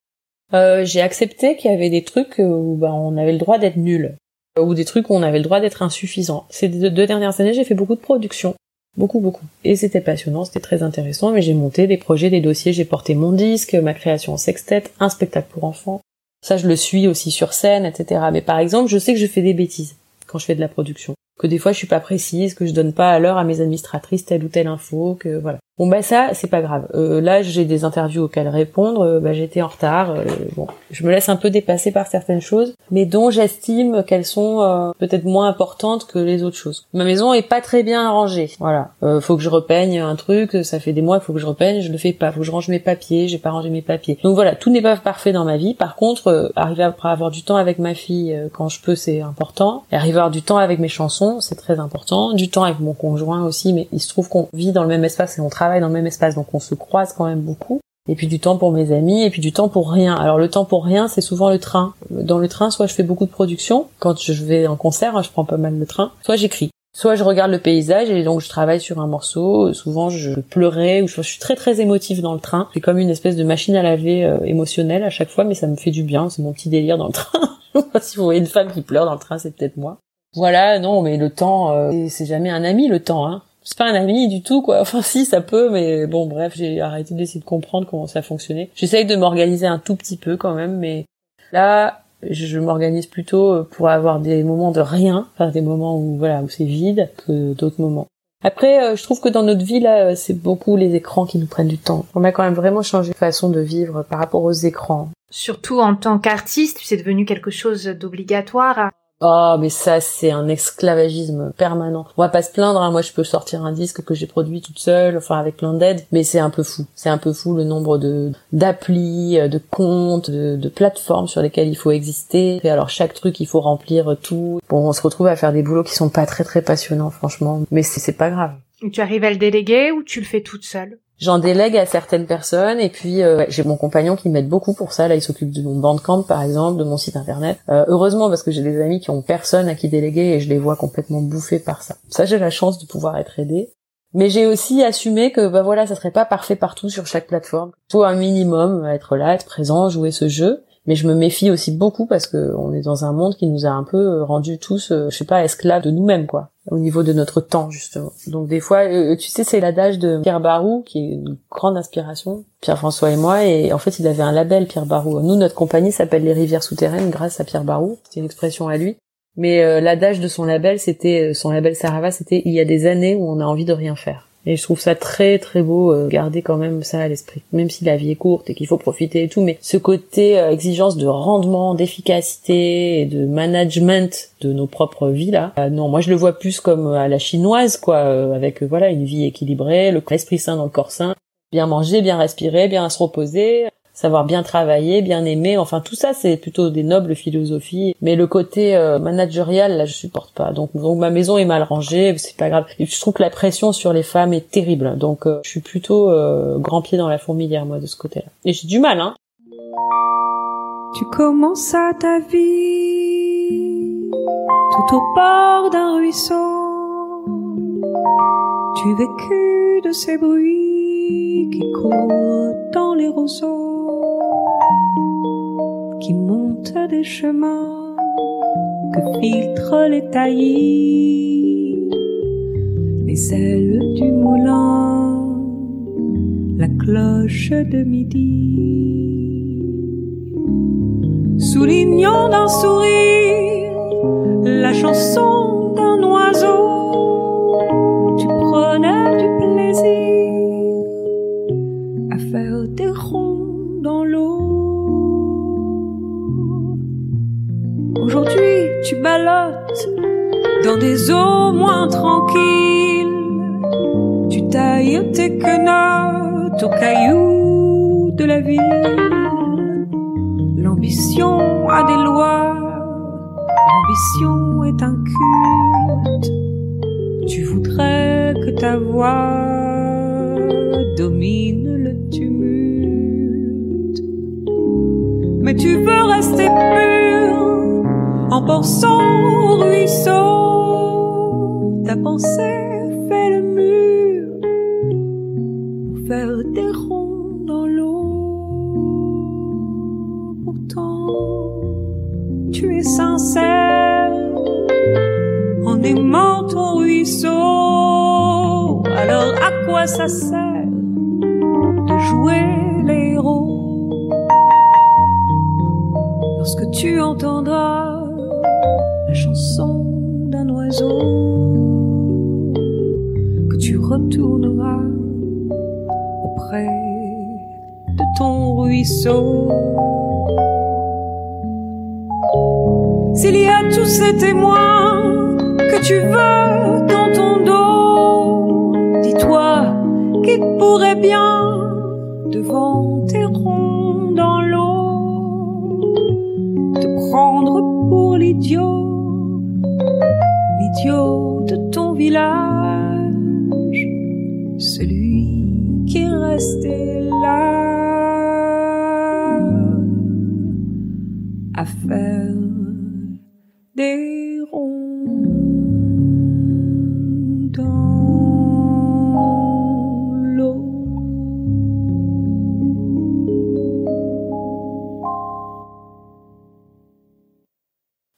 Euh, j'ai accepté qu'il y avait des trucs où bah, on avait le droit d'être nul, ou des trucs où on avait le droit d'être insuffisant. Ces deux, dernières années, j'ai fait beaucoup de production. Beaucoup, beaucoup. Et c'était passionnant, c'était très intéressant, mais j'ai monté des projets, des dossiers, j'ai porté mon disque, ma création en sextet, un spectacle pour enfants. Ça, je le suis aussi sur scène, etc. Mais par exemple, je sais que je fais des bêtises quand je fais de la production. Que des fois, je suis pas précise, que je donne pas à l'heure à mes administratrices telle ou telle info, que voilà. Bon bah ça, c'est pas grave. Euh, là, j'ai des interviews auxquelles répondre. euh, bah, j'étais en retard. euh, bon, je me laisse un peu dépasser par certaines choses, mais dont j'estime qu'elles sont euh, peut-être moins importantes que les autres choses. Ma maison est pas très bien arrangée. Voilà. Euh, faut que je repeigne un truc. Ça fait des mois faut que je repeigne. Je le fais pas. Faut que je range mes papiers. J'ai pas rangé mes papiers. Donc voilà, tout n'est pas parfait dans ma vie. Par contre, euh, arriver à avoir du temps avec ma fille quand je peux, c'est important. Arriver à avoir du temps avec mes chansons, c'est très important. Du temps avec mon conjoint aussi, mais il se trouve qu'on vit dans le même espace et on travaille dans le même espace, donc on se croise quand même beaucoup. Et puis du temps pour mes amis, et puis du temps pour rien. Alors le temps pour rien, c'est souvent le train. Dans le train, soit je fais beaucoup de production, quand je vais en concert, hein, je prends pas mal le train, soit j'écris. soit je regarde le paysage et donc je travaille sur un morceau. Souvent je pleurais ou je, suis très très émotive dans le train. C'est comme une espèce de machine à laver euh, émotionnelle à chaque fois, mais ça me fait du bien. C'est mon petit délire dans le train. si vous voyez une femme qui pleure dans le train, c'est peut-être moi. Voilà, non, mais le temps, euh, c'est jamais un ami le temps. Hein. C'est pas un ami du tout, quoi. Enfin, si, ça peut, mais bon, bref, j'ai arrêté d'essayer de comprendre comment ça fonctionnait. J'essaye de m'organiser un tout petit peu quand même, mais là, je m'organise plutôt euh, pour avoir des moments de rien, enfin des moments où voilà où c'est vide que d'autres moments. Après, euh, je trouve que dans notre vie là, euh, c'est beaucoup les écrans qui nous prennent du temps. On a quand même vraiment changé de façon de vivre par rapport aux écrans. Surtout en tant qu'artiste, c'est devenu quelque chose d'obligatoire. Oh, mais ça, c'est un esclavagisme permanent. On va pas se plaindre, hein. moi je peux sortir un disque que j'ai produit toute seule, enfin avec plein mais c'est un peu fou. C'est un peu fou le nombre de d'applis, de comptes, de, de, plateformes sur lesquelles il faut exister. Et alors chaque truc, il faut remplir tout. Bon, on se retrouve à faire des boulots qui sont pas très très passionnants, franchement, mais c'est pas grave. Tu arrives à le déléguer ou tu le fais toute seule? J'en délègue à certaines personnes et puis euh, j'ai mon compagnon qui m'aide beaucoup pour ça. Là, il s'occupe de mon bandcamp par exemple, de mon site internet. Euh, heureusement parce que j'ai des amis qui ont personne à qui déléguer et je les vois complètement bouffés par ça. Ça, j'ai la chance de pouvoir être aidée. Mais j'ai aussi assumé que bah voilà, ça serait pas parfait partout sur chaque plateforme. Faut un minimum être là, être présent, jouer ce jeu mais je me méfie aussi beaucoup parce que on est dans un monde qui nous a un peu euh, rendu tous, euh, je sais pas, esclaves de nous-mêmes, quoi, au niveau de notre temps justement. Donc des fois, euh, tu sais, c'est l'adage de Pierre Barou qui est une grande inspiration, Pierre François et moi, et en fait, il avait un label Pierre Barou. Nous, notre compagnie s'appelle les Rivières souterraines grâce à Pierre Barou. C'est une expression à lui. Mais l'adage de son label, c'était son label Sarava, c'était il y a des années où on a envie de rien faire. Et je trouve ça très très beau, euh, garder quand même ça à l'esprit. Même si la vie est courte et qu'il faut profiter et tout, mais ce côté euh, exigence de rendement, d'efficacité et de management de nos propres vies là, euh, non, moi je le vois plus comme à la chinoise quoi, avec voilà une vie équilibrée, le sain dans le corps sain, bien manger, bien respirer, bien se reposer, savoir bien travailler, bien aimer, enfin tout ça c'est plutôt des nobles philosophies, mais le côté euh, managérial là je supporte pas. Donc, donc ma maison est mal rangée, c'est pas grave. Et je trouve que la pression sur les femmes est terrible. Donc euh, je suis plutôt euh, grand pied dans la fourmilière moi de ce côté-là. Et j'ai du mal hein. Tu commences à ta vie tout au bord d'un ruisseau. Tu vécu de ces bruits qui courent dans les roseaux qui monte des chemins que filtrent les taillis, les ailes du moulin, la cloche de midi. Soulignant d'un sourire la chanson d'un oiseau, tu prenais Aujourd'hui, tu ballottes dans des eaux moins tranquilles. Tu tailles tes quenottes aux cailloux de la ville. L'ambition a des lois, l'ambition est un culte. Tu voudrais que ta voix domine le tumulte. Mais tu veux rester pur en pensant au ruisseau. Ta pensée fait le mur pour faire des ronds dans l'eau. Pourtant, tu es sincère en aimant ton ruisseau. Alors à quoi ça sert de jouer les héros? Lorsque tu entendras chanson d'un oiseau que tu retourneras auprès de ton ruisseau. S'il y a tous ces témoins que tu veux dans ton dos, dis-toi qu'il pourrait bien devant tes ronds dans l'eau te prendre pour l'idiot de ton village, celui qui est resté là. À faire des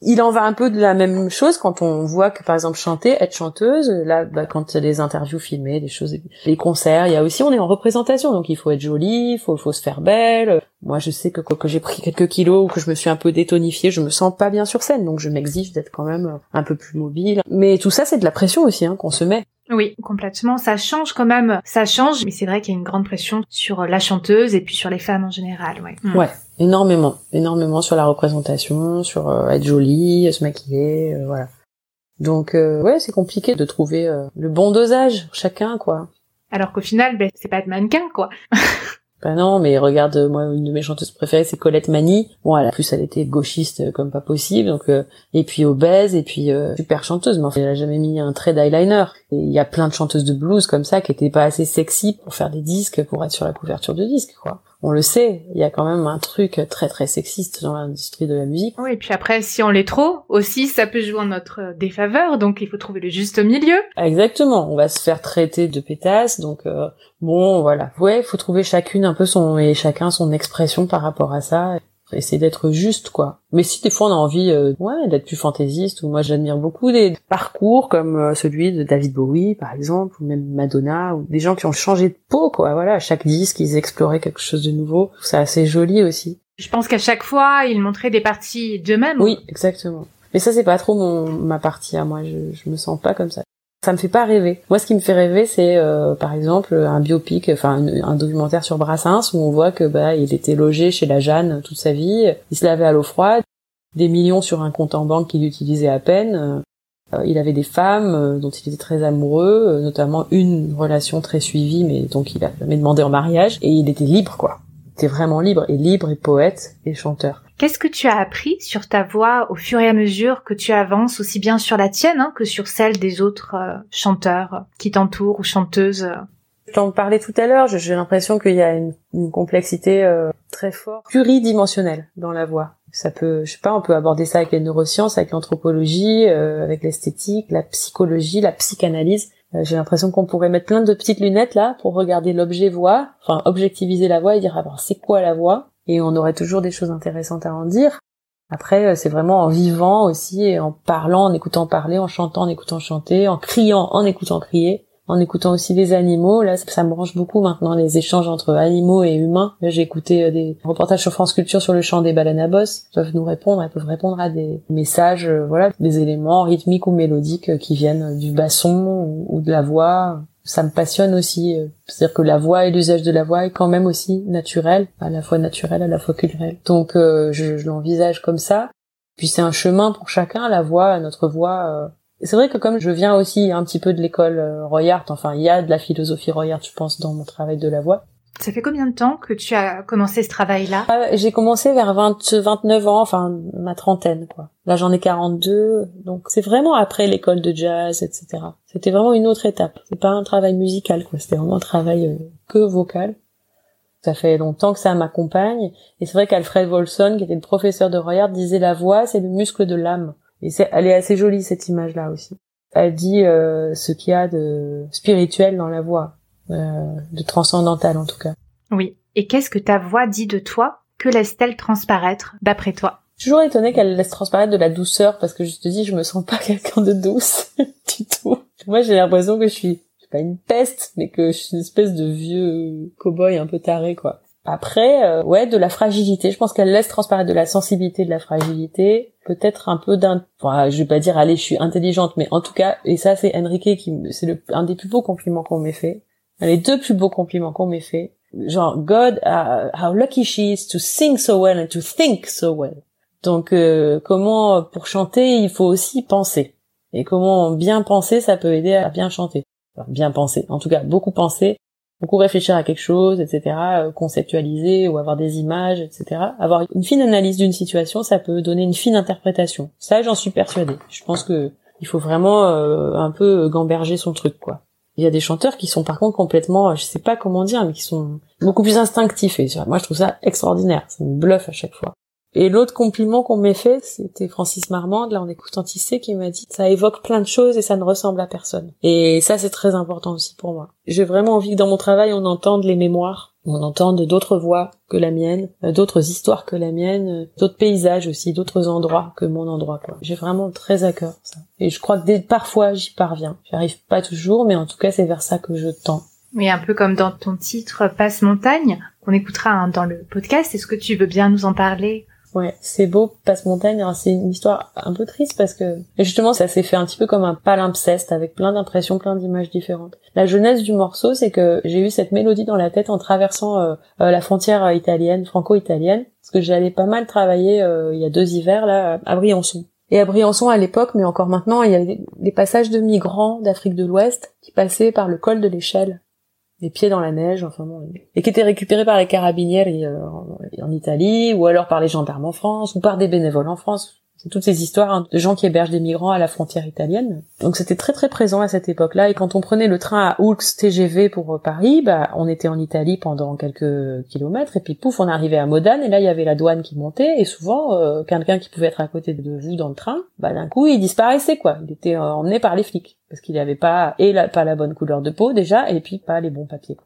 il en va un peu de la même chose quand on voit que par exemple chanter, être chanteuse, là bah, quand il y a des interviews filmées, des choses, les concerts, il y a aussi on est en représentation donc il faut être jolie, il faut faut se faire belle. Moi je sais que que j'ai pris quelques kilos ou que je me suis un peu détonifiée, je me sens pas bien sur scène donc je m'exige d'être quand même un peu plus mobile. Mais tout ça c'est de la pression aussi hein, qu'on se met. Oui, complètement. Ça change quand même. Ça change, mais c'est vrai qu'il y a une grande pression sur la chanteuse et puis sur les femmes en général. Ouais. Ouais, énormément, énormément sur la représentation, sur euh, être jolie, se maquiller, euh, voilà. Donc euh, ouais, c'est compliqué de trouver le bon dosage chacun, quoi. Alors qu'au final, ben, c'est pas être mannequin, quoi. Ben non, mais regarde, moi, une de mes chanteuses préférées, c'est Colette Mani. Bon, elle, en plus, elle était gauchiste euh, comme pas possible, donc euh, et puis obèse, et puis euh, super chanteuse, mais en fait, elle a jamais mis un trait d'eyeliner. Et il y a plein de chanteuses de blues comme ça qui étaient pas assez sexy pour faire des disques, pour être sur la couverture de disques, quoi on le sait, il y a quand même un truc très très sexiste dans l'industrie de la musique. Oui, et puis après, si on l'est trop, aussi, ça peut jouer en notre défaveur, donc il faut trouver le juste milieu. Exactement, on va se faire traiter de pétasse, donc euh, bon, voilà. Ouais, il faut trouver chacune un peu son et chacun son expression par rapport à ça essayer d'être juste quoi. Mais si des fois on a envie euh, ouais d'être plus fantaisiste ou moi j'admire beaucoup des parcours comme euh, celui de David Bowie par exemple ou même Madonna ou des gens qui ont changé de peau quoi. Voilà, à chaque disque ils exploraient quelque chose de nouveau. C'est assez joli aussi. Je pense qu'à chaque fois ils montraient des parties d'eux-mêmes. Oui, exactement. Mais ça c'est pas trop mon ma partie à moi. Je, je me sens pas comme ça ça me fait pas rêver. Moi, ce qui me fait rêver, c'est euh, par exemple un biopic, enfin un, documentaire sur Brassens où on voit que bah il était logé chez la Jeanne toute sa vie, il se lavait à l'eau froide, des millions sur un compte en banque qu'il utilisait à peine. Euh, il avait des femmes euh, dont il était très amoureux, notamment une relation très suivie, mais donc il a jamais demandé en mariage, et il était libre, quoi. Était vraiment libre, et libre, et poète, et chanteur. Qu'est-ce que tu as appris sur ta voix au fur et à mesure que tu avances, aussi bien sur la tienne hein, que sur celle des autres euh, chanteurs qui t'entourent ou chanteuses? Je t'en parlais tout à l'heure, j'ai l'impression qu'il y a une, complexité euh, très forte, pluridimensionnelle dans la voix. Ça peut, je sais pas, on peut aborder ça avec les neurosciences, avec l'anthropologie, euh, avec l'esthétique, la psychologie, la psychanalyse. J'ai l'impression qu'on pourrait mettre plein de petites lunettes là pour regarder l'objet voix, enfin objectiviser la voix et dire ah, c'est quoi la voix? Et on aurait toujours des choses intéressantes à en dire. Après, euh, c'est vraiment en vivant aussi, en parlant, en écoutant parler, en chantant, en écoutant chanter, en criant, en écoutant crier, en écoutant aussi les animaux. Là, ça me branche beaucoup maintenant, les échanges entre animaux et humains. j'ai écouté euh, des reportages sur France Culture sur le chant des baleines à. Ils peuvent nous répondre, elles peuvent répondre à des messages, euh, voilà, des éléments rythmiques ou mélodiques qui viennent du basson ou de la voix ça me passionne aussi. Euh, c'est-à-dire que la voix et l'usage de la voix est quand même aussi naturel, à la fois naturel, à la fois culturel. Donc euh, je, l'envisage comme ça. Puis c'est un chemin pour chacun, la voix, notre voix. Euh. C'est vrai que comme je viens aussi un petit peu de l'école Royart, enfin il y a de la philosophie Royart, je pense, dans mon travail de la voix. Ça fait combien de temps que tu as commencé ce travail-là? J'ai commencé vers 20, 29 ans, enfin ma trentaine, quoi. Là, j'en ai 42, donc c'est vraiment après l'école de jazz, etc. C'était vraiment une autre étape. C'est pas un travail musical, quoi. C'était vraiment un travail euh, que vocal. Ça fait longtemps que ça m'accompagne. Et c'est vrai qu'Alfred Wolson, qui était le professeur de Royard, disait la voix, c'est le muscle de l'âme. Et c'est, elle est assez jolie, cette image-là aussi. Elle dit euh, ce qu'il y a de spirituel dans la voix euh, de transcendantal en tout cas. Oui. Et qu'est-ce que ta voix dit de toi? Que laisse-t-elle transparaître d'après toi? Toujours étonnée qu'elle laisse transparaître de la douceur parce que je te dis, je me sens pas quelqu'un de douce du tout. Moi, j'ai l'impression que je suis, pas une peste, mais que je suis une espèce de vieux cow-boy un peu taré, quoi. Après, euh, ouais, de la fragilité. Je pense qu'elle laisse transparaître de la sensibilité, de la fragilité, peut-être un peu d'un. Enfin, je vais pas dire allez, je suis intelligente, mais en tout cas, et ça c'est Enrique qui, c'est le... un des plus beaux compliments qu'on m'ait fait les deux plus beaux compliments qu'on m'ait fait. Genre, God, uh, how lucky she is to sing so well and to think so well. Donc, euh, comment pour chanter, il faut aussi penser. Et comment bien penser, ça peut aider à bien chanter. bien penser, en tout cas, beaucoup penser, beaucoup réfléchir à quelque chose, etc., euh, conceptualiser ou avoir des images, etc. Avoir une fine analyse d'une situation, ça peut donner une fine interprétation. Ça, j'en suis persuadée. Je pense que il faut vraiment euh, un peu gamberger son truc, quoi. Il y a des chanteurs qui sont par contre complètement, je sais pas comment dire, mais qui sont beaucoup plus instinctifs. Et moi, je trouve ça extraordinaire. Ça me bluffe à chaque fois. Et l'autre compliment qu'on m'ait fait, c'était Francis Marmande, là en écoutant Tissé, qui m'a dit ça évoque plein de choses et ça ne ressemble à personne. Et ça c'est très important aussi pour moi. J'ai vraiment envie que dans mon travail on entende les mémoires, on entende d'autres voix que la mienne, euh, d'autres histoires que la mienne, euh, d'autres paysages aussi, d'autres endroits que mon endroit. J'ai vraiment très à cœur ça. Et je crois que parfois j'y parviens. J'y arrive pas toujours, mais en tout cas c'est vers ça que je tends. Oui, un peu comme dans ton titre Passe Montagne, qu'on écoutera hein, dans le podcast. Est-ce que tu veux bien nous en parler? Ouais, c'est beau, Passe-Montagne, hein, c'est une histoire un peu triste parce que justement ça s'est fait un petit peu comme un palimpseste avec plein d'impressions, plein d'images différentes. La jeunesse du morceau, c'est que j'ai eu cette mélodie dans la tête en traversant euh, euh, la frontière italienne, franco-italienne, parce que j'allais pas mal travailler euh, il y a deux hivers là à Briançon. Et à Briançon à l'époque, mais encore maintenant, il y a des passages de migrants d'Afrique de l'Ouest qui passaient par le col de l'échelle les pieds dans la neige, enfin bon, et qui étaient récupérés par les carabinieri euh, en, Italie, ou alors par les gendarmes en France, ou par des bénévoles en France. Toutes ces histoires hein, de gens qui hébergent des migrants à la frontière italienne. Donc c'était très très présent à cette époque-là. Et quand on prenait le train à Oulx TGV pour euh, Paris, bah on était en Italie pendant quelques kilomètres et puis pouf, on arrivait à Modane et là il y avait la douane qui montait et souvent euh, quelqu'un qui pouvait être à côté de vous dans le train, bah d'un coup il disparaissait quoi. Il était emmené par les flics parce qu'il n'avait pas et pas la bonne couleur de peau déjà et puis pas les bons papiers.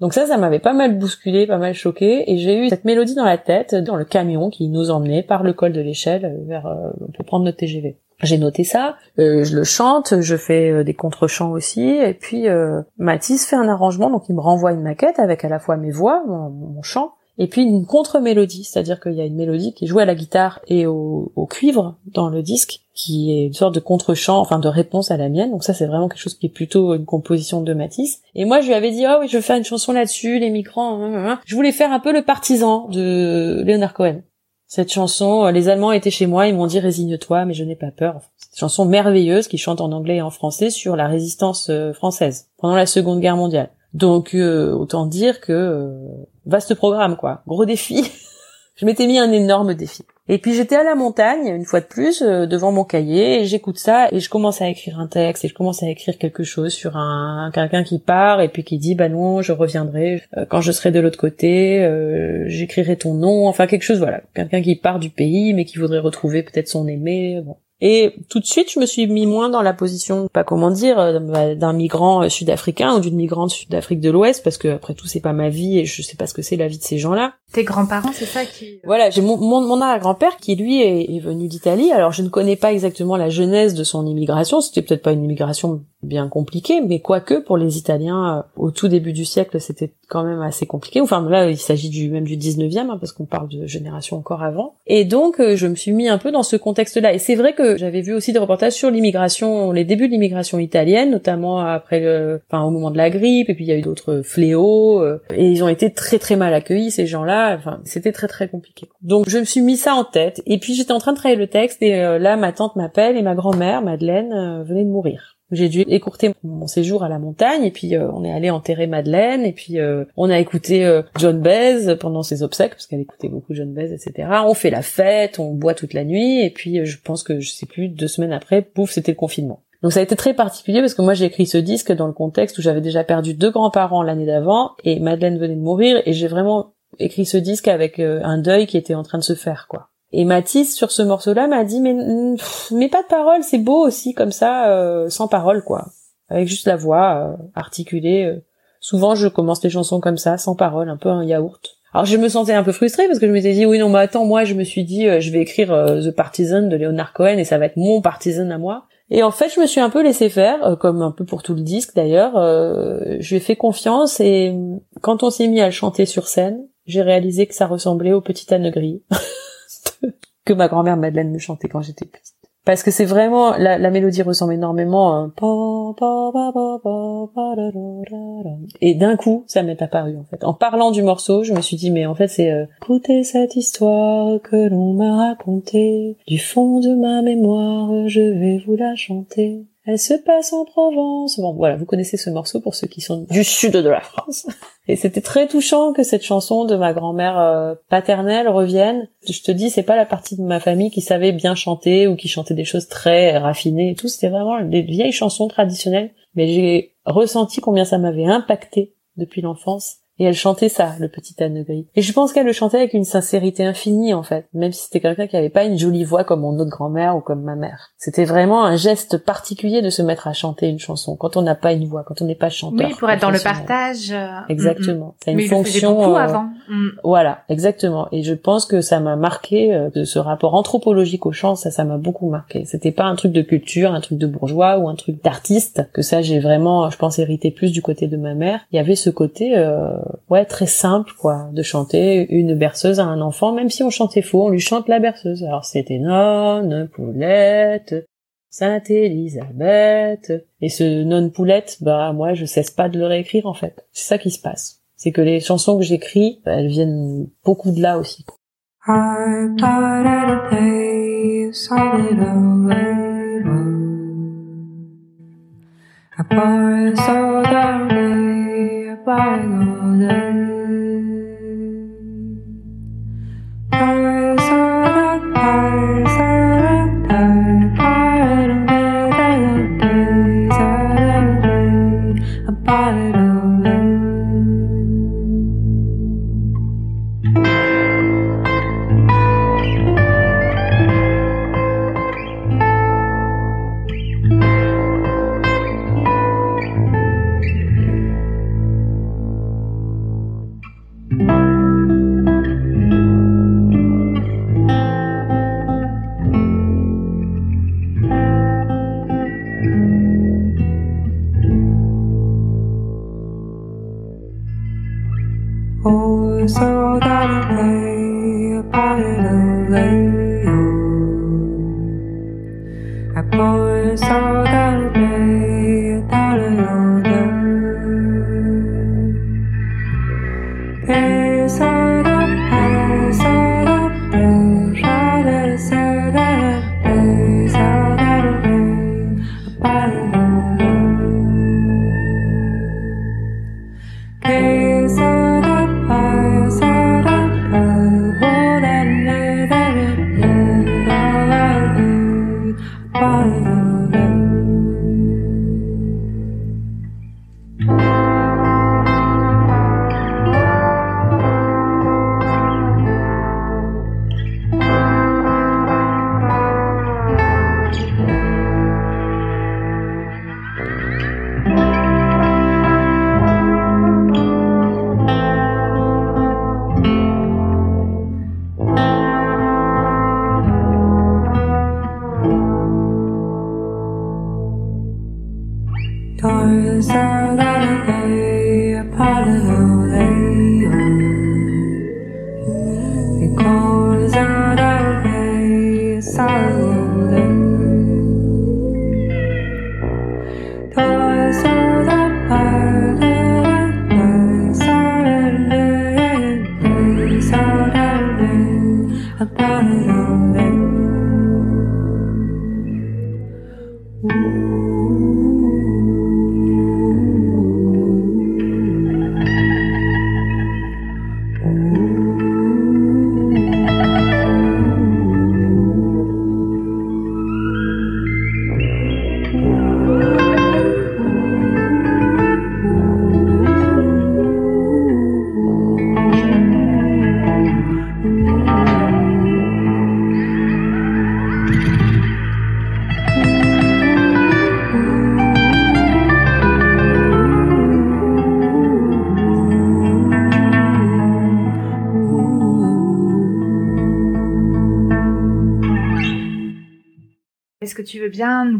Donc ça, ça m'avait pas mal bousculé, pas mal choqué, et j'ai eu cette mélodie dans la tête, dans le camion qui nous emmenait par le col de l'échelle vers euh, pour prendre notre TGV. J'ai noté ça, euh, je le chante, je fais euh, des contre-chants aussi, et puis euh, Mathis fait un arrangement, donc il me renvoie une maquette avec à la fois mes voix, mon chant, et puis une contre-mélodie, c'est-à-dire qu'il y a une mélodie qui est jouée à la guitare et au, cuivre dans le disque, qui est une sorte de contre-chant, enfin de réponse à la mienne. Donc ça, c'est vraiment quelque chose qui est plutôt une composition de Matisse. Et moi, je lui avais dit, oh oui, je veux faire une chanson là-dessus, les migrants. Hein, hein, hein. Je voulais faire un peu le partisan de Leonard Cohen. Cette chanson, euh, les Allemands étaient chez moi, ils m'ont dit résigne-toi, mais je n'ai pas peur. Cette chanson merveilleuse qui chante en anglais et en français sur la résistance euh, française pendant la Seconde Guerre mondiale. Donc euh, autant dire que euh, vaste programme quoi, gros défi. je m'étais mis un énorme défi. Et puis j'étais à la montagne une fois de plus euh, devant mon cahier et j'écoute ça et je commence à écrire un texte et je commence à écrire quelque chose sur un quelqu'un qui part et puis qui dit bah non je reviendrai quand je serai de l'autre côté j'écrirai ton nom enfin quelque chose voilà. Quelqu'un qui part du pays mais qui voudrait retrouver peut-être son aimé bon et tout de suite, je me suis mis moins dans la position, pas comment dire, euh, bah, d'un migrant euh, sud-africain ou d'une migrante sud-Afrique de l'Ouest, parce que après tout, c'est pas ma vie et je sais pas ce que c'est la vie de ces gens-là. Tes grands-parents, c'est ça qui... Euh, voilà, j'ai mon, mon, mon arrière-grand-père qui, lui, est, venu d'Italie. Alors, je ne connais pas exactement la genèse de son immigration. C'était peut-être pas une immigration bien compliquée, mais quoique, pour les Italiens, au tout début du siècle, c'était quand même assez compliqué. Enfin, là, il s'agit du même du 19e, hein, parce qu'on parle de génération encore avant. Et donc, je me suis mis un peu dans ce contexte-là. Et c'est vrai que j'avais vu aussi des reportages sur l'immigration, les débuts de l'immigration italienne, notamment après le, enfin au moment de la grippe, et puis il y a eu d'autres fléaux, euh, et ils ont été très très mal accueillis ces gens-là. Enfin, c'était très très compliqué. Donc je me suis mis ça en tête, et puis j'étais en train de travailler le texte, et euh, là ma tante m'appelle et ma grand-mère Madeleine euh, venait de mourir. J'ai dû écourter mon séjour à la montagne et puis euh, on est allé enterrer Madeleine et puis euh, on a écouté euh, John Baez pendant ses obsèques parce qu'elle écoutait beaucoup John Baez etc. On fait la fête, on boit toute la nuit et puis je pense que je sais plus deux semaines après, pouf, c'était le confinement. Donc ça a été très particulier parce que moi j'ai écrit ce disque dans le contexte où j'avais déjà perdu deux grands-parents l'année d'avant et Madeleine venait de mourir et j'ai vraiment écrit ce disque avec un deuil qui était en train de se faire quoi. Et Mathis sur ce morceau-là m'a dit mais mais pas de parole, c'est beau aussi comme ça, euh, sans parole quoi, avec juste la voix euh, articulée. Euh. Souvent je commence les chansons comme ça, sans parole, un peu un yaourt. Alors je me sentais un peu frustrée parce que je m'étais dit oui non mais attends moi je me suis dit je vais écrire The Partisan de Leonard Cohen et ça va être mon partisan à moi. Et en fait, je me suis un peu laissé faire, comme un peu pour tout le disque d'ailleurs. je lui ai fait confiance et quand on s'est mis à le chanter sur scène, j'ai réalisé que ça ressemblait au petit âne gris. que ma grand-mère Madeleine me chantait quand j'étais petite. Parce que c'est vraiment, la, la, mélodie ressemble énormément Et d'un coup, ça m'est apparu en fait. En parlant du morceau, je me suis dit, mais en fait c'est... Euh, Écoutez cette histoire que l'on m'a racontée, du fond de ma mémoire, je vais vous la chanter. Elle se passe en Provence. Bon, voilà, vous connaissez ce morceau pour ceux qui sont du sud de la France. Et c'était très touchant que cette chanson de ma grand-mère euh, paternelle revienne. Je te dis, c'est pas la partie de ma famille qui savait bien chanter ou qui chantait des choses très raffinées et tout. C'était vraiment des vieilles chansons traditionnelles. Mais j'ai ressenti combien ça m'avait impacté depuis l'enfance Et elle chantait ça, le petit âne gris. Et je pense qu'elle le chantait avec une sincérité infinie, en fait, même si c'était quelqu'un qui avait pas une jolie voix comme mon autre grand-mère ou comme ma mère. C'était vraiment un geste particulier de se mettre à chanter une chanson quand on n'a pas une voix, quand on n'est pas chanteur. Oui, pour être dans le partage. Euh, exactement. C'est une Mais fonction. beaucoup euh, avant. Mm. Voilà, exactement. Et je pense que ça m'a marqué euh, de ce rapport anthropologique au chant, ça, ça m'a beaucoup marqué. C'était pas un truc de culture, un truc de bourgeois ou un truc d'artiste. Que ça, j'ai vraiment, je pense, hérité plus du côté de ma mère. Il y avait ce côté ouais très simple quoi de chanter une berceuse à un enfant même si on chantait faux on lui chante la berceuse. Alors c'était non poulette Sainte Élisabeth et ce non poulette bah moi je cesse pas de le réécrire en fait. C'est ça qui se passe. C'est que les chansons que j'écris elles viennent beaucoup de là aussi by tu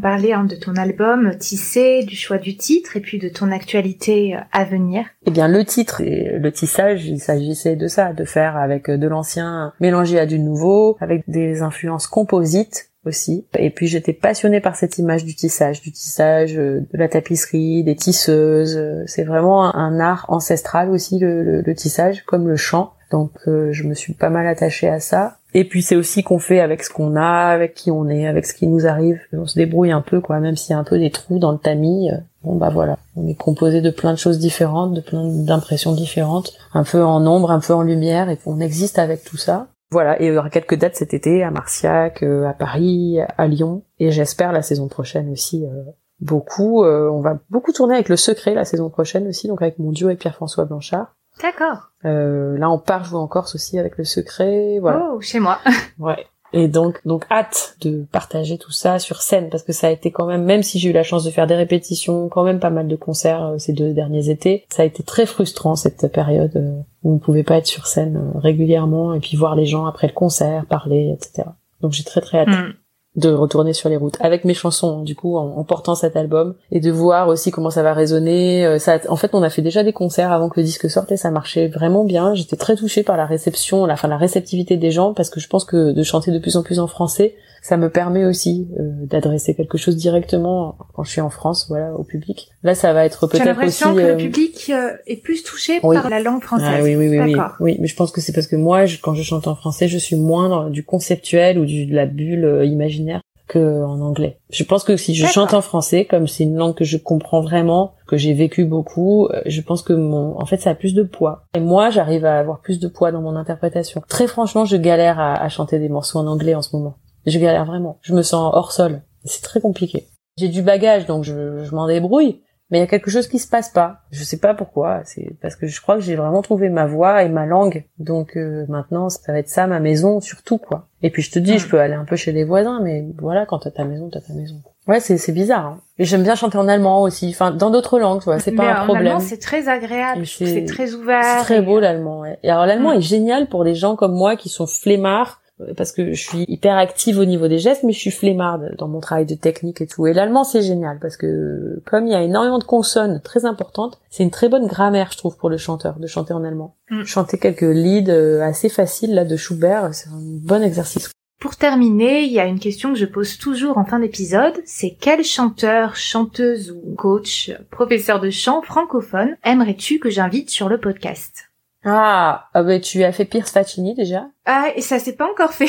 parler hein, de ton album Tissé, du choix du titre et puis de ton actualité euh, à venir Eh bien, le titre et le tissage, il s'agissait de ça, de faire avec de l'ancien mélangé à du nouveau, avec des influences composites aussi. Et puis j'étais passionnée par cette image du tissage, du tissage, euh, de la tapisserie, des tisseuses. C'est vraiment un art ancestral aussi le, tissage, comme le chant. Donc euh, je me suis pas mal attachée à ça. Et puis c'est aussi qu'on fait avec ce qu'on a, avec qui on est, avec ce qui nous arrive. On se débrouille un peu, quoi, même s'il y a un peu des trous dans le tamis. Euh, bon bah voilà, on est composé de plein de choses différentes, de plein d'impressions différentes, un peu en ombre, un peu en lumière, et on existe avec tout ça. Voilà, et il y aura quelques dates cet été à Marciac, euh, à Paris, à Lyon, et j'espère la saison prochaine aussi euh, beaucoup. on va beaucoup tourner avec Le Secret la saison prochaine aussi, donc avec mon duo et Pierre-François Blanchard. D'accord. Euh, là, on part jouer en Corse aussi avec le secret, voilà. Oh, chez moi. Ouais. Et donc, donc hâte de partager tout ça sur scène parce que ça a été quand même, même si j'ai eu la chance de faire des répétitions, quand même pas mal de concerts euh, ces deux derniers étés, ça a été très frustrant cette période euh, où on ne pouvait pas être sur scène euh, régulièrement et puis voir les gens après le concert, parler, etc. Donc j'ai très très hâte. Mm. De retourner sur les routes avec mes chansons du coup en, portant cet album et de voir aussi comment ça va résonner Euh, ça en fait on a fait déjà des concerts avant que le disque sorte et ça marchait vraiment bien. J'étais très touchée par la réception la enfin la réceptivité des gens parce que je pense que de chanter de plus en plus en français ça me permet aussi euh, d'adresser quelque chose directement quand je suis en France voilà au public là ça va être peut-être aussi l'impression que euh, le public euh, est plus touché oui. par la langue française. ah oui, oui, oui, oui. Oui, mais je pense que c'est parce que moi, je- quand je chante en français, je suis moins dans du conceptuel ou du, de la bulle euh, imaginaire que en anglais. Je pense que si je chante en français, comme c'est une langue que je comprends vraiment, que j'ai vécu beaucoup, euh, je pense que mon, en fait, ça a plus de poids. Et moi, j'arrive à avoir plus de poids dans mon interprétation. Très franchement, je galère à, à chanter des morceaux en anglais en ce moment. Je galère vraiment. Je me sens hors sol. C'est très compliqué. J'ai du bagage, donc je, je m'en débrouille. Mais il y a quelque chose qui se passe pas. Je sais pas pourquoi. C'est parce que je crois que j'ai vraiment trouvé ma voix et ma langue. Donc euh, maintenant, ça va être ça ma maison surtout quoi. Et puis je te dis, Mm. je peux aller un peu chez les voisins, mais voilà, quand t'as ta maison, t'as ta maison. Ouais, c'est c'est bizarre. Hein. Et j'aime bien chanter en allemand aussi. Enfin, dans d'autres langues, tu vois, c'est pas un en problème. allemand, c'est très agréable. C'est- très ouvert. C'est très et- beau l'allemand. Ouais. Et alors l'allemand Mm. est génial pour des gens comme moi qui sont flemmards parce que je suis hyper active au niveau des gestes, mais je suis flemmarde dans mon travail de technique et tout. Et l'allemand c'est génial parce que comme il y a énormément de consonnes très importantes, c'est une très bonne grammaire je trouve pour le chanteur de chanter en allemand. Mm. Chanter quelques leads euh, assez faciles là de Schubert, c'est un bon exercice. Pour terminer, il y a une question que je pose toujours en fin d'épisode, c'est quel chanteur, chanteuse ou coach, professeur de chant francophone aimerais-tu que j'invite sur le podcast? Ah, ah bah, tu as fait Pierce Faccini déjà. Ah, et ça s'est pas encore fait.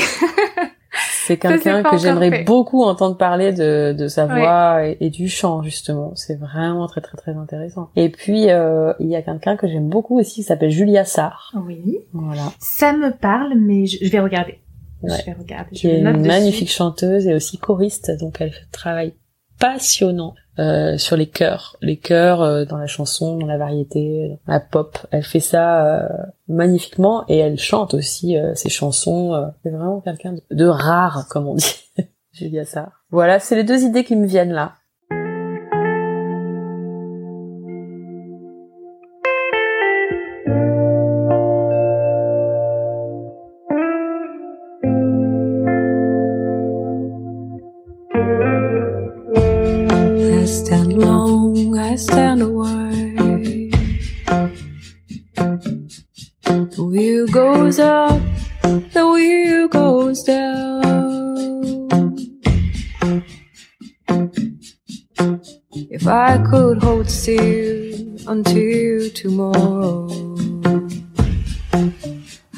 C'est quelqu'un que j'aimerais beaucoup entendre parler de, de sa Ouais. voix et, et du chant justement. C'est vraiment très très très intéressant. Et puis euh, il y a quelqu'un que j'aime beaucoup aussi qui s'appelle Julia Sarr. Oui. Voilà, Ça me parle, mais je, je vais regarder. Ouais. Je vais regarder. qui est une dessus. magnifique chanteuse et aussi choriste. Donc elle fait un travail passionnant euh, sur les chœurs, les chœurs euh, dans la chanson, dans la variété, la pop. Elle fait ça euh, magnifiquement et elle chante aussi euh, ses chansons. euh, c'est vraiment quelqu'un de, de rare, comme on dit. Julia Sarr. Voilà, c'est les deux idées qui me viennent là. Until tomorrow,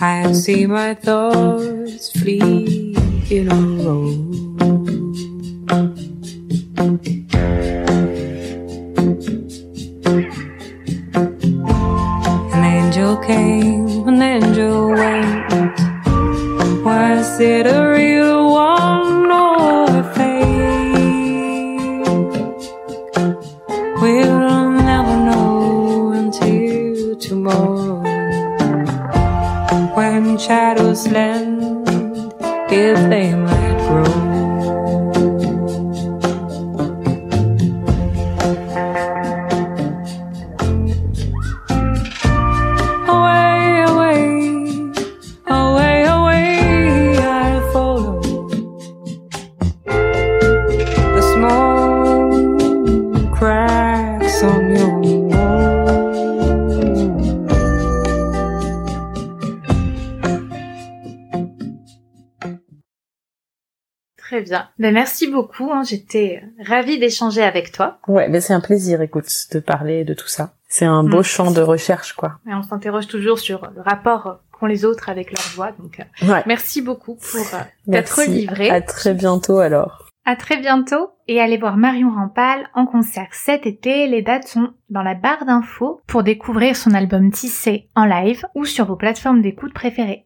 I'd see my thoughts flee in a row. Ben, merci beaucoup. hein. J'étais ravie d'échanger avec toi. Ouais, mais c'est un plaisir, écoute, de parler de tout ça. C'est un beau Mm. champ de recherche, quoi. Et on s'interroge toujours sur le rapport qu'ont les autres avec leur voix. Donc, euh, Ouais. merci beaucoup pour euh, t'être livré. À très bientôt alors. À très bientôt et allez voir Marion Rampal en concert cet été. Les dates sont dans la barre d'infos pour découvrir son album Tissé en live ou sur vos plateformes d'écoute préférées.